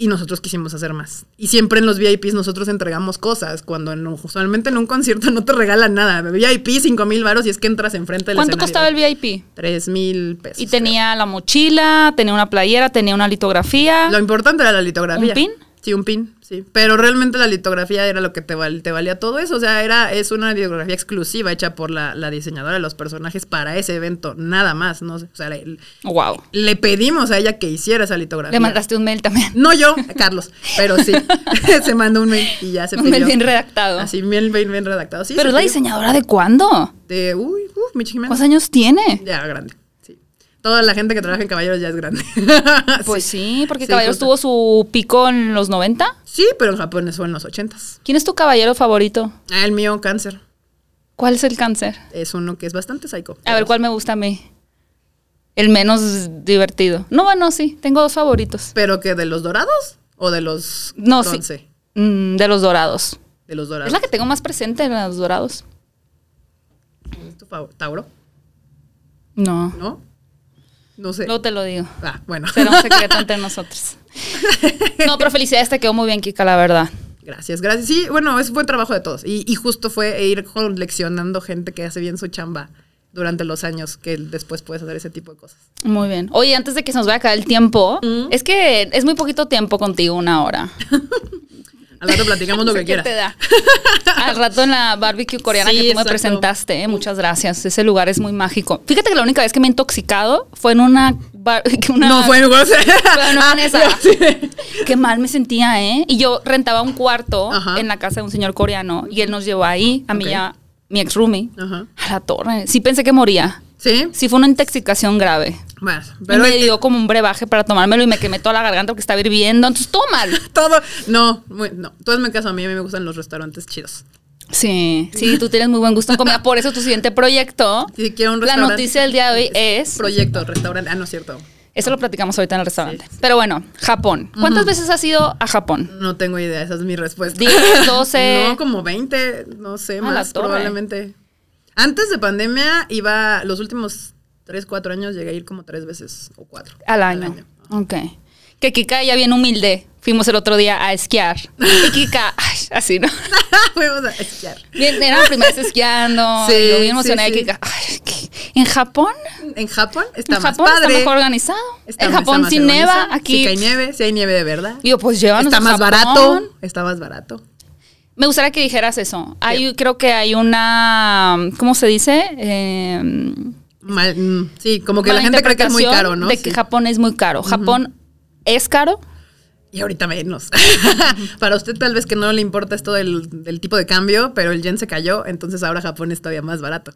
Y nosotros quisimos hacer más. Y siempre en los VIPs nosotros entregamos cosas, cuando en un- usualmente en un concierto no te regalan nada. VIP, 5 mil varos y es que entras enfrente del ¿Cuánto escenario. costaba el VIP? 3 mil pesos. Y tenía la mochila, tenía una playera, tenía una litografía. Lo importante era la litografía. ¿Un pin? Sí, un pin, sí. Pero realmente la litografía era lo que te, val- te valía todo eso. O sea, era, es una litografía exclusiva hecha por la, la diseñadora de los personajes para ese evento, nada más. No. O sea, le, Wow. le pedimos a ella que hiciera esa litografía. Le mandaste un mail también. No yo, Carlos, pero sí. se mandó un mail y ya se Un pidió. mail bien redactado. Así, bien, bien, bien redactado. Sí, Pero es la pidió. diseñadora de cuándo? De, uy, uy, Michi Jiménez. ¿Cuántos años tiene? Ya, grande. Sí. Toda la gente que trabaja en Caballeros ya es grande. Pues sí, porque Sí, Caballeros justo. tuvo su pico en los 90. Sí, pero en Japón eso en los ochentas. ¿Quién es tu caballero favorito? Ah, el mío, cáncer. ¿Cuál es el cáncer? Es uno que es bastante psycho. A ver, ¿cuál me gusta a mí? El menos divertido. No, bueno, sí, tengo dos favoritos. ¿Pero que de los dorados o de los No, sí. bronce? Mm, de los dorados. De los dorados. Es la que tengo más presente de los dorados. ¿Es tu Tauro? No, ¿No? No sé. luego te lo digo. Ah, bueno. Será un secreto entre nosotros. No, pero felicidades, te quedó muy bien, Kika, la verdad. Gracias, gracias. Sí, bueno, es buen trabajo de todos. Y, y justo fue ir leccionando gente que hace bien su chamba durante los años que después puedes hacer ese tipo de cosas. Muy bien. Oye, antes de que se nos vaya a acabar el tiempo, es que es muy poquito tiempo contigo, una hora. Al rato platicamos lo que quieras. te da. Al rato en la barbecue coreana Sí, que tú me presentaste, ¿eh? muchas gracias. Ese lugar es muy mágico. Fíjate que la única vez que me he intoxicado fue en una... bar- una- No fue en en Ah, sí. Qué mal me sentía, ¿eh? Y yo rentaba un cuarto Ajá. en la casa de un señor coreano y él nos llevó ahí, a mí Ok. y a mi ex roomie, Ajá. a la torre. Sí pensé que moría. Sí, Sí fue una intoxicación grave. Bueno, Pero pero me dio como un brebaje para tomármelo y me quemé toda la garganta porque estaba hirviendo. Entonces, mal. todo. No, muy- no. Tú hazme caso a mí, a mí me gustan los restaurantes chidos. Sí, sí, tú tienes muy buen gusto en comida. Por eso tu siguiente proyecto, Si quiero un la restaurante. noticia del día de hoy es... Proyecto, restaurante. Ah, no es cierto. Eso lo platicamos ahorita en el restaurante. Pero bueno, Japón. ¿Cuántas veces has ido a Japón? No tengo idea, esa es mi respuesta. 10, 12. No, como 20, no sé, A la más probablemente. Antes de pandemia iba, los últimos 3, 4 años llegué a ir como 3 veces o 4. Al año. Ok. Que Kika ya bien humilde. Fuimos el otro día a esquiar. Y Kika, ay, así, ¿no? Fuimos a esquiar. Bien, era la primera vez esquiando. Sí, yo bien sí, emocionada. y sí. Kika, ay, ¿qué? ¿En Japón? En Japón está en más Japón padre. está mejor organizado. Está- en Japón sin neva. Aquí. Sí hay nieve, sí hay nieve de verdad. Y yo, pues llévanos Está a más Japón. barato. Está más barato. Me gustaría que dijeras eso. Hay, creo que hay una, ¿cómo se dice? Eh, Mal- mm, sí, como que la gente cree que es muy caro, ¿no? De que Sí. Japón es muy caro. Japón es caro. Y ahorita menos. Para usted tal vez que no le importa esto del, del tipo de cambio, pero el yen se cayó, entonces ahora Japón es todavía más barato.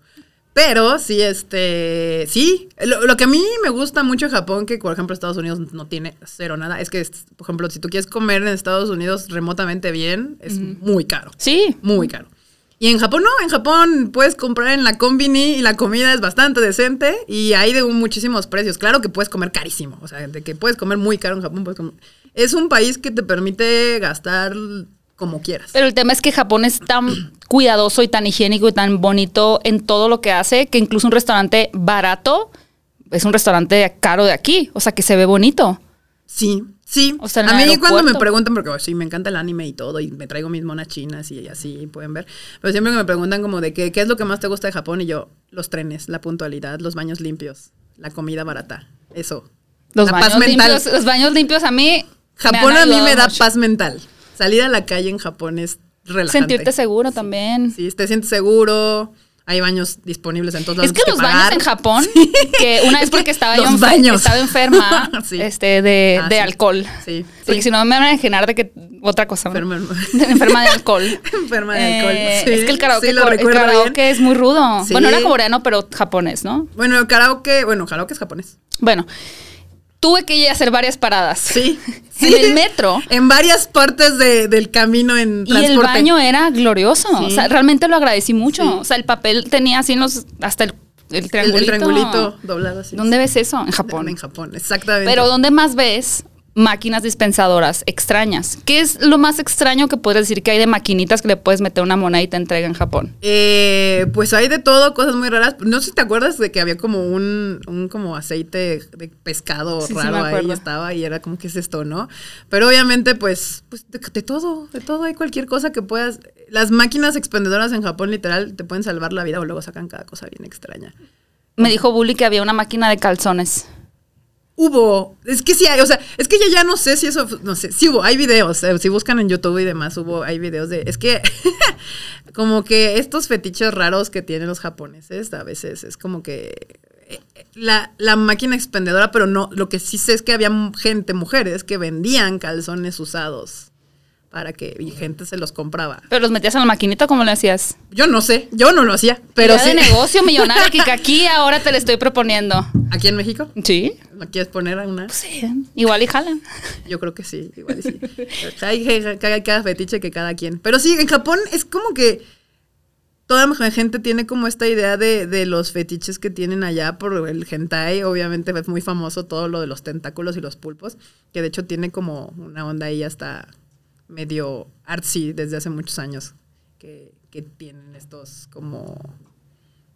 Pero sí, este, sí, lo, lo que a mí me gusta mucho de Japón, que por ejemplo Estados Unidos no tiene cero nada, es que, por ejemplo, si tú quieres comer en Estados Unidos remotamente bien, es muy caro. Sí. Muy caro. Y en Japón no, en Japón puedes comprar en la combini y la comida es bastante decente y hay de muchísimos precios. Claro que puedes comer carísimo, o sea, de que puedes comer muy caro en Japón. puedes comer- Es un país que te permite gastar como quieras. Pero el tema es que Japón es tan cuidadoso y tan higiénico y tan bonito en todo lo que hace que incluso un restaurante barato es un restaurante caro de aquí. O sea, que se ve bonito. Sí, sí. O sea, a mí cuando me preguntan, porque oh, sí, me encanta el anime y todo, y me traigo mis monas chinas y así, pueden ver. Pero siempre que me preguntan como de qué, qué es lo que más te gusta de Japón, y yo, los trenes, la puntualidad, los baños limpios, la comida barata, eso. Los, La baños paz mental. limpios, los baños limpios a mí. Japón a mí me da mucho. paz mental. Salir a la calle en Japón es relajante. Sentirte seguro también. Sí, te sientes seguro. Hay baños disponibles en todos lados. Es que los baños en Japón, que una vez porque estaba yo baños. estaba enferma Sí. este, de, Ah, de sí. alcohol. Sí, Porque si no me van a imaginar de que otra cosa. Enferma. enferma de alcohol. Enferma de alcohol, Eh, es que el karaoke, lo el karaoke bien. es muy rudo. Bueno, era coreano, pero japonés, ¿no? Bueno, karaoke, bueno, karaoke es japonés. Bueno, tuve que ir a hacer varias paradas. Sí. En el metro. En varias partes de- del camino en Y el transporte. baño era glorioso. Sí. O sea, realmente lo agradecí mucho. Sí. O sea, el papel tenía así en los. hasta el, el el, triangulito. el triangulito doblado así. ¿Dónde ves eso? En Japón. En Japón, exactamente. Pero ¿dónde más ves máquinas dispensadoras extrañas? ¿Qué es lo más extraño que puedes decir que hay de maquinitas que le puedes meter una moneda y te entrega en Japón? Eh, pues hay de todo, cosas muy raras. No sé si te acuerdas de que había como un, un como aceite de pescado Sí, raro ahí estaba y era como, ¿qué es esto, no? Pero obviamente, pues, pues de, de todo, de todo hay cualquier cosa que puedas. Las máquinas expendedoras en Japón, literal, te pueden salvar la vida o luego sacan cada cosa bien extraña. Me dijo Bully que había una máquina de calzones. Hubo, es que sí hay, o sea, es que ya, ya no sé si eso, no sé, sí hubo, hay videos, eh, si buscan en YouTube y demás, hubo, hay videos de, es que como que estos fetiches raros que tienen los japoneses, a veces es como que eh, la, la máquina expendedora, pero no, lo que sí sé es que había gente, mujeres, que vendían calzones usados para que, y gente se los compraba. Pero los metías en la maquinita, ¿cómo le hacías? Yo no sé, yo no lo hacía, pero sí. de negocio millonario que aquí ahora te le estoy proponiendo. Aquí en México, ¿Sí? ¿no quieres poner a una? Sí, igual y jalan. Yo creo que sí, igual y sí. Hay, hay- hay cada fetiche que cada quien. Pero sí, en Japón es como que toda la gente tiene como esta idea de, de los fetiches que tienen allá por el hentai. Obviamente es muy famoso todo lo de los tentáculos y los pulpos, que de hecho tiene como una onda ahí hasta medio artsy desde hace muchos años, que, que tienen estos como...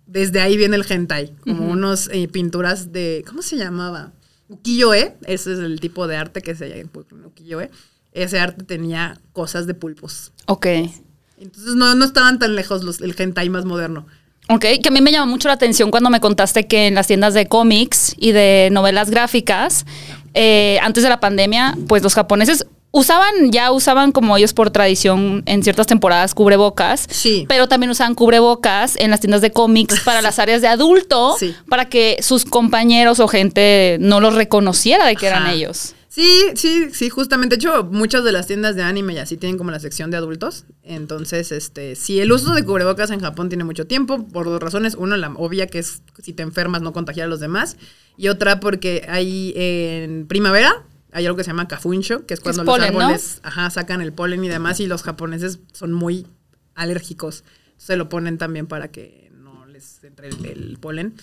Desde ahí viene el hentai, como unos eh, pinturas de... ¿Cómo se llamaba? Ukiyo-e, ese es el tipo de arte que se llama ukiyo-e. Ese arte tenía cosas de pulpos. Ok. Entonces no, no estaban tan lejos los, el hentai más moderno. Ok, que a mí me llamó mucho la atención cuando me contaste que en las tiendas de cómics y de novelas gráficas, eh, antes de la pandemia, pues los japoneses usaban, ya usaban como ellos por tradición en ciertas temporadas cubrebocas, Sí. pero también usaban cubrebocas en las tiendas de cómics para las áreas de adulto, Sí. para que sus compañeros o gente no los reconociera de que eran ellos. Sí, sí, sí, justamente. De hecho, muchas de las tiendas de anime y así tienen como la sección de adultos. Entonces, este, sí, el uso de cubrebocas en Japón tiene mucho tiempo, por dos razones. Uno, la obvia, que es si te enfermas no contagiar a los demás. Y otra, porque hay en primavera, hay algo que se llama kafuncho, que es cuando los polen, ¿no? árboles ajá, sacan el polen y demás, y los japoneses son muy alérgicos. Se lo ponen también para que no les entre el, el polen.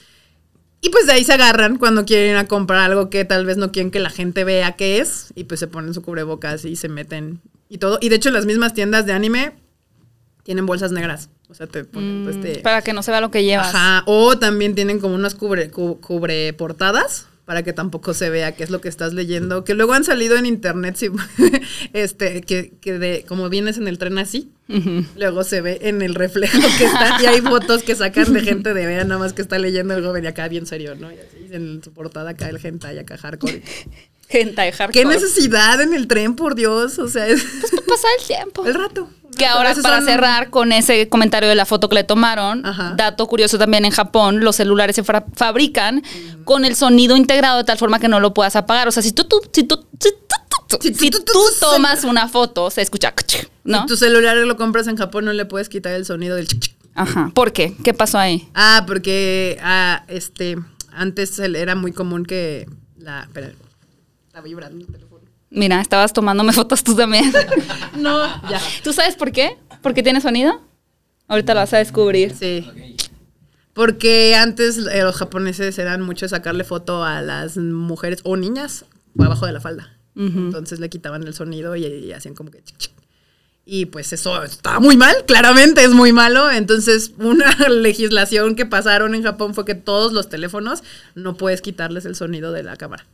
Y pues de ahí se agarran cuando quieren ir a comprar algo que tal vez no quieren que la gente vea qué es. Y pues se ponen su cubrebocas y se meten y todo. Y de hecho, las mismas tiendas de anime tienen bolsas negras. O sea, te ponen pues te. Para que no se vea lo que llevas. Ajá. O también tienen como unas cubre, cu- cubre portadas para que tampoco se vea qué es lo que estás leyendo. Que luego han salido en internet, sí, este, que, que de, como vienes en el tren así, luego se ve en el reflejo que está. Y hay fotos que sacan de gente de vea nada más que está leyendo el joven y acá bien serio, ¿no? Y así en su portada acá el hentai, acá hardcore. Hentai hardcore. ¿Qué necesidad en el tren, por Dios? O sea, es Pues para pasar el tiempo. el rato. Que ahora, para son- cerrar con ese comentario de la foto que le tomaron, Ajá. dato curioso también en Japón, los celulares se fabrican con el sonido integrado de tal forma que no lo puedas apagar. O sea, si tú, tú- si tú, si tú, Si si tú- tomas una foto, se escucha, ¿no? Si tu celular lo compras en Japón, no le puedes quitar el sonido del. Ajá. ¿Por qué? ¿Qué pasó ahí? Ah, porque ah, este antes era muy común que la. Espera, está vibrando. Mira, estabas tomándome fotos tú también. No, ya. ¿Tú sabes por qué? ¿Por qué tiene sonido? Ahorita lo vas a descubrir. Sí. Porque antes eh, los japoneses eran mucho sacarle foto a las mujeres o niñas abajo de la falda. Entonces le quitaban el sonido y, y hacían como que chic, chic. Y pues eso está muy mal, claramente es muy malo. Entonces, una legislación que pasaron en Japón fue que todos los teléfonos no puedes quitarles el sonido de la cámara.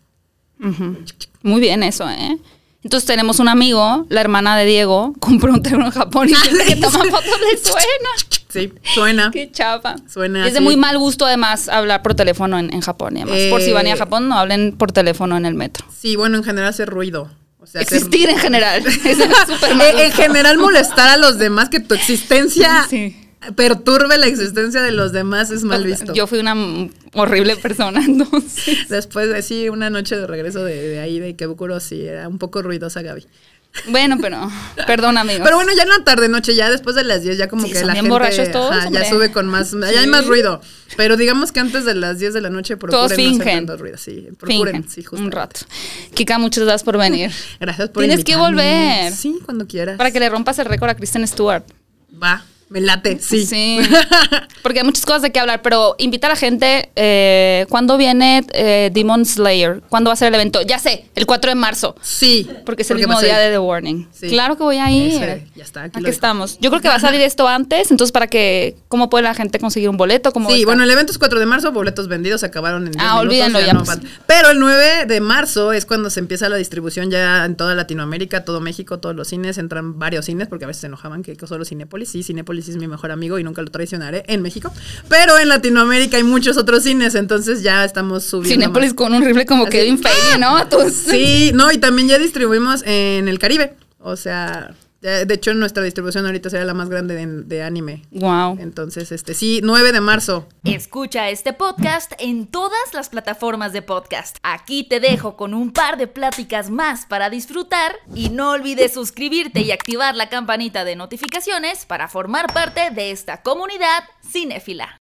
Muy bien eso, ¿eh? Entonces tenemos un amigo, la hermana de Diego, compró un teléfono en Japón y siempre que toma fotos le suena. Sí, suena. Qué chapa. Suena es de muy mal gusto además hablar por teléfono en, en Japón y además. por si van a Eh, Japón, no hablen por teléfono en el metro. Sí, bueno, en general hace ruido. O sea, hacer- Existir en general. Eso es súper mal Eh, en gusto. general molestar a los demás, que tu existencia Sí. Perturbe la existencia de los demás es mal visto. Yo fui una horrible persona, entonces. Después de sí, una noche de regreso de, de ahí de Kebukuro, sí, era un poco ruidosa Gaby. Bueno, pero perdón, amigos. Pero bueno, ya en la tarde noche, ya después de las 10, ya como Sí, que son la bien gente borrachos todos, ajá, ya sube con más, ya hay más ruido. Pero digamos que antes de las 10 de la noche procuren Todos no hacer fingen. tanto ruido. Sí, procuren, Fingen sí, un rato. Kika, muchas gracias por venir. Gracias por Tienes que volver. Sí, cuando quieras. Para que le rompas el récord a Kristen Stewart. Va, me late, sí. Sí. Porque hay muchas cosas de qué hablar, pero invita a la gente. Eh, ¿Cuándo viene eh, Demon Slayer? ¿Cuándo va a ser el evento? Ya sé, el 4 de marzo. Sí. Porque es el mismo día de The Warning. Sí. Claro que voy a ir. Ese, ya está, aquí estamos. Yo creo que va a salir esto antes, entonces para que, ¿cómo puede la gente conseguir un boleto? ¿Cómo Sí, bueno, el evento es 4 de marzo, boletos vendidos acabaron en 10 Ah, minutos, olvídenlo, ya no pues. Pero el 9 de marzo es cuando se empieza la distribución ya en toda Latinoamérica, todo México, todos los cines, entran varios cines, porque a veces se enojaban que solo Cinépolis, sí, Cinépolis es mi mejor amigo y nunca lo traicionaré en México, pero en Latinoamérica hay muchos otros cines, entonces ya estamos subiendo Cinépolis más. con un rifle como Así- Kevin Feige, ¿no? Sí, no, y también ya distribuimos en el Caribe, o sea, de de hecho nuestra distribución ahorita sería la más grande de, de anime. Wow. Entonces, este, sí, 9 de marzo. Escucha este podcast en todas las plataformas de podcast. Aquí te dejo con un par de pláticas más para disfrutar y no olvides suscribirte y activar la campanita de notificaciones para formar parte de esta comunidad cinéfila.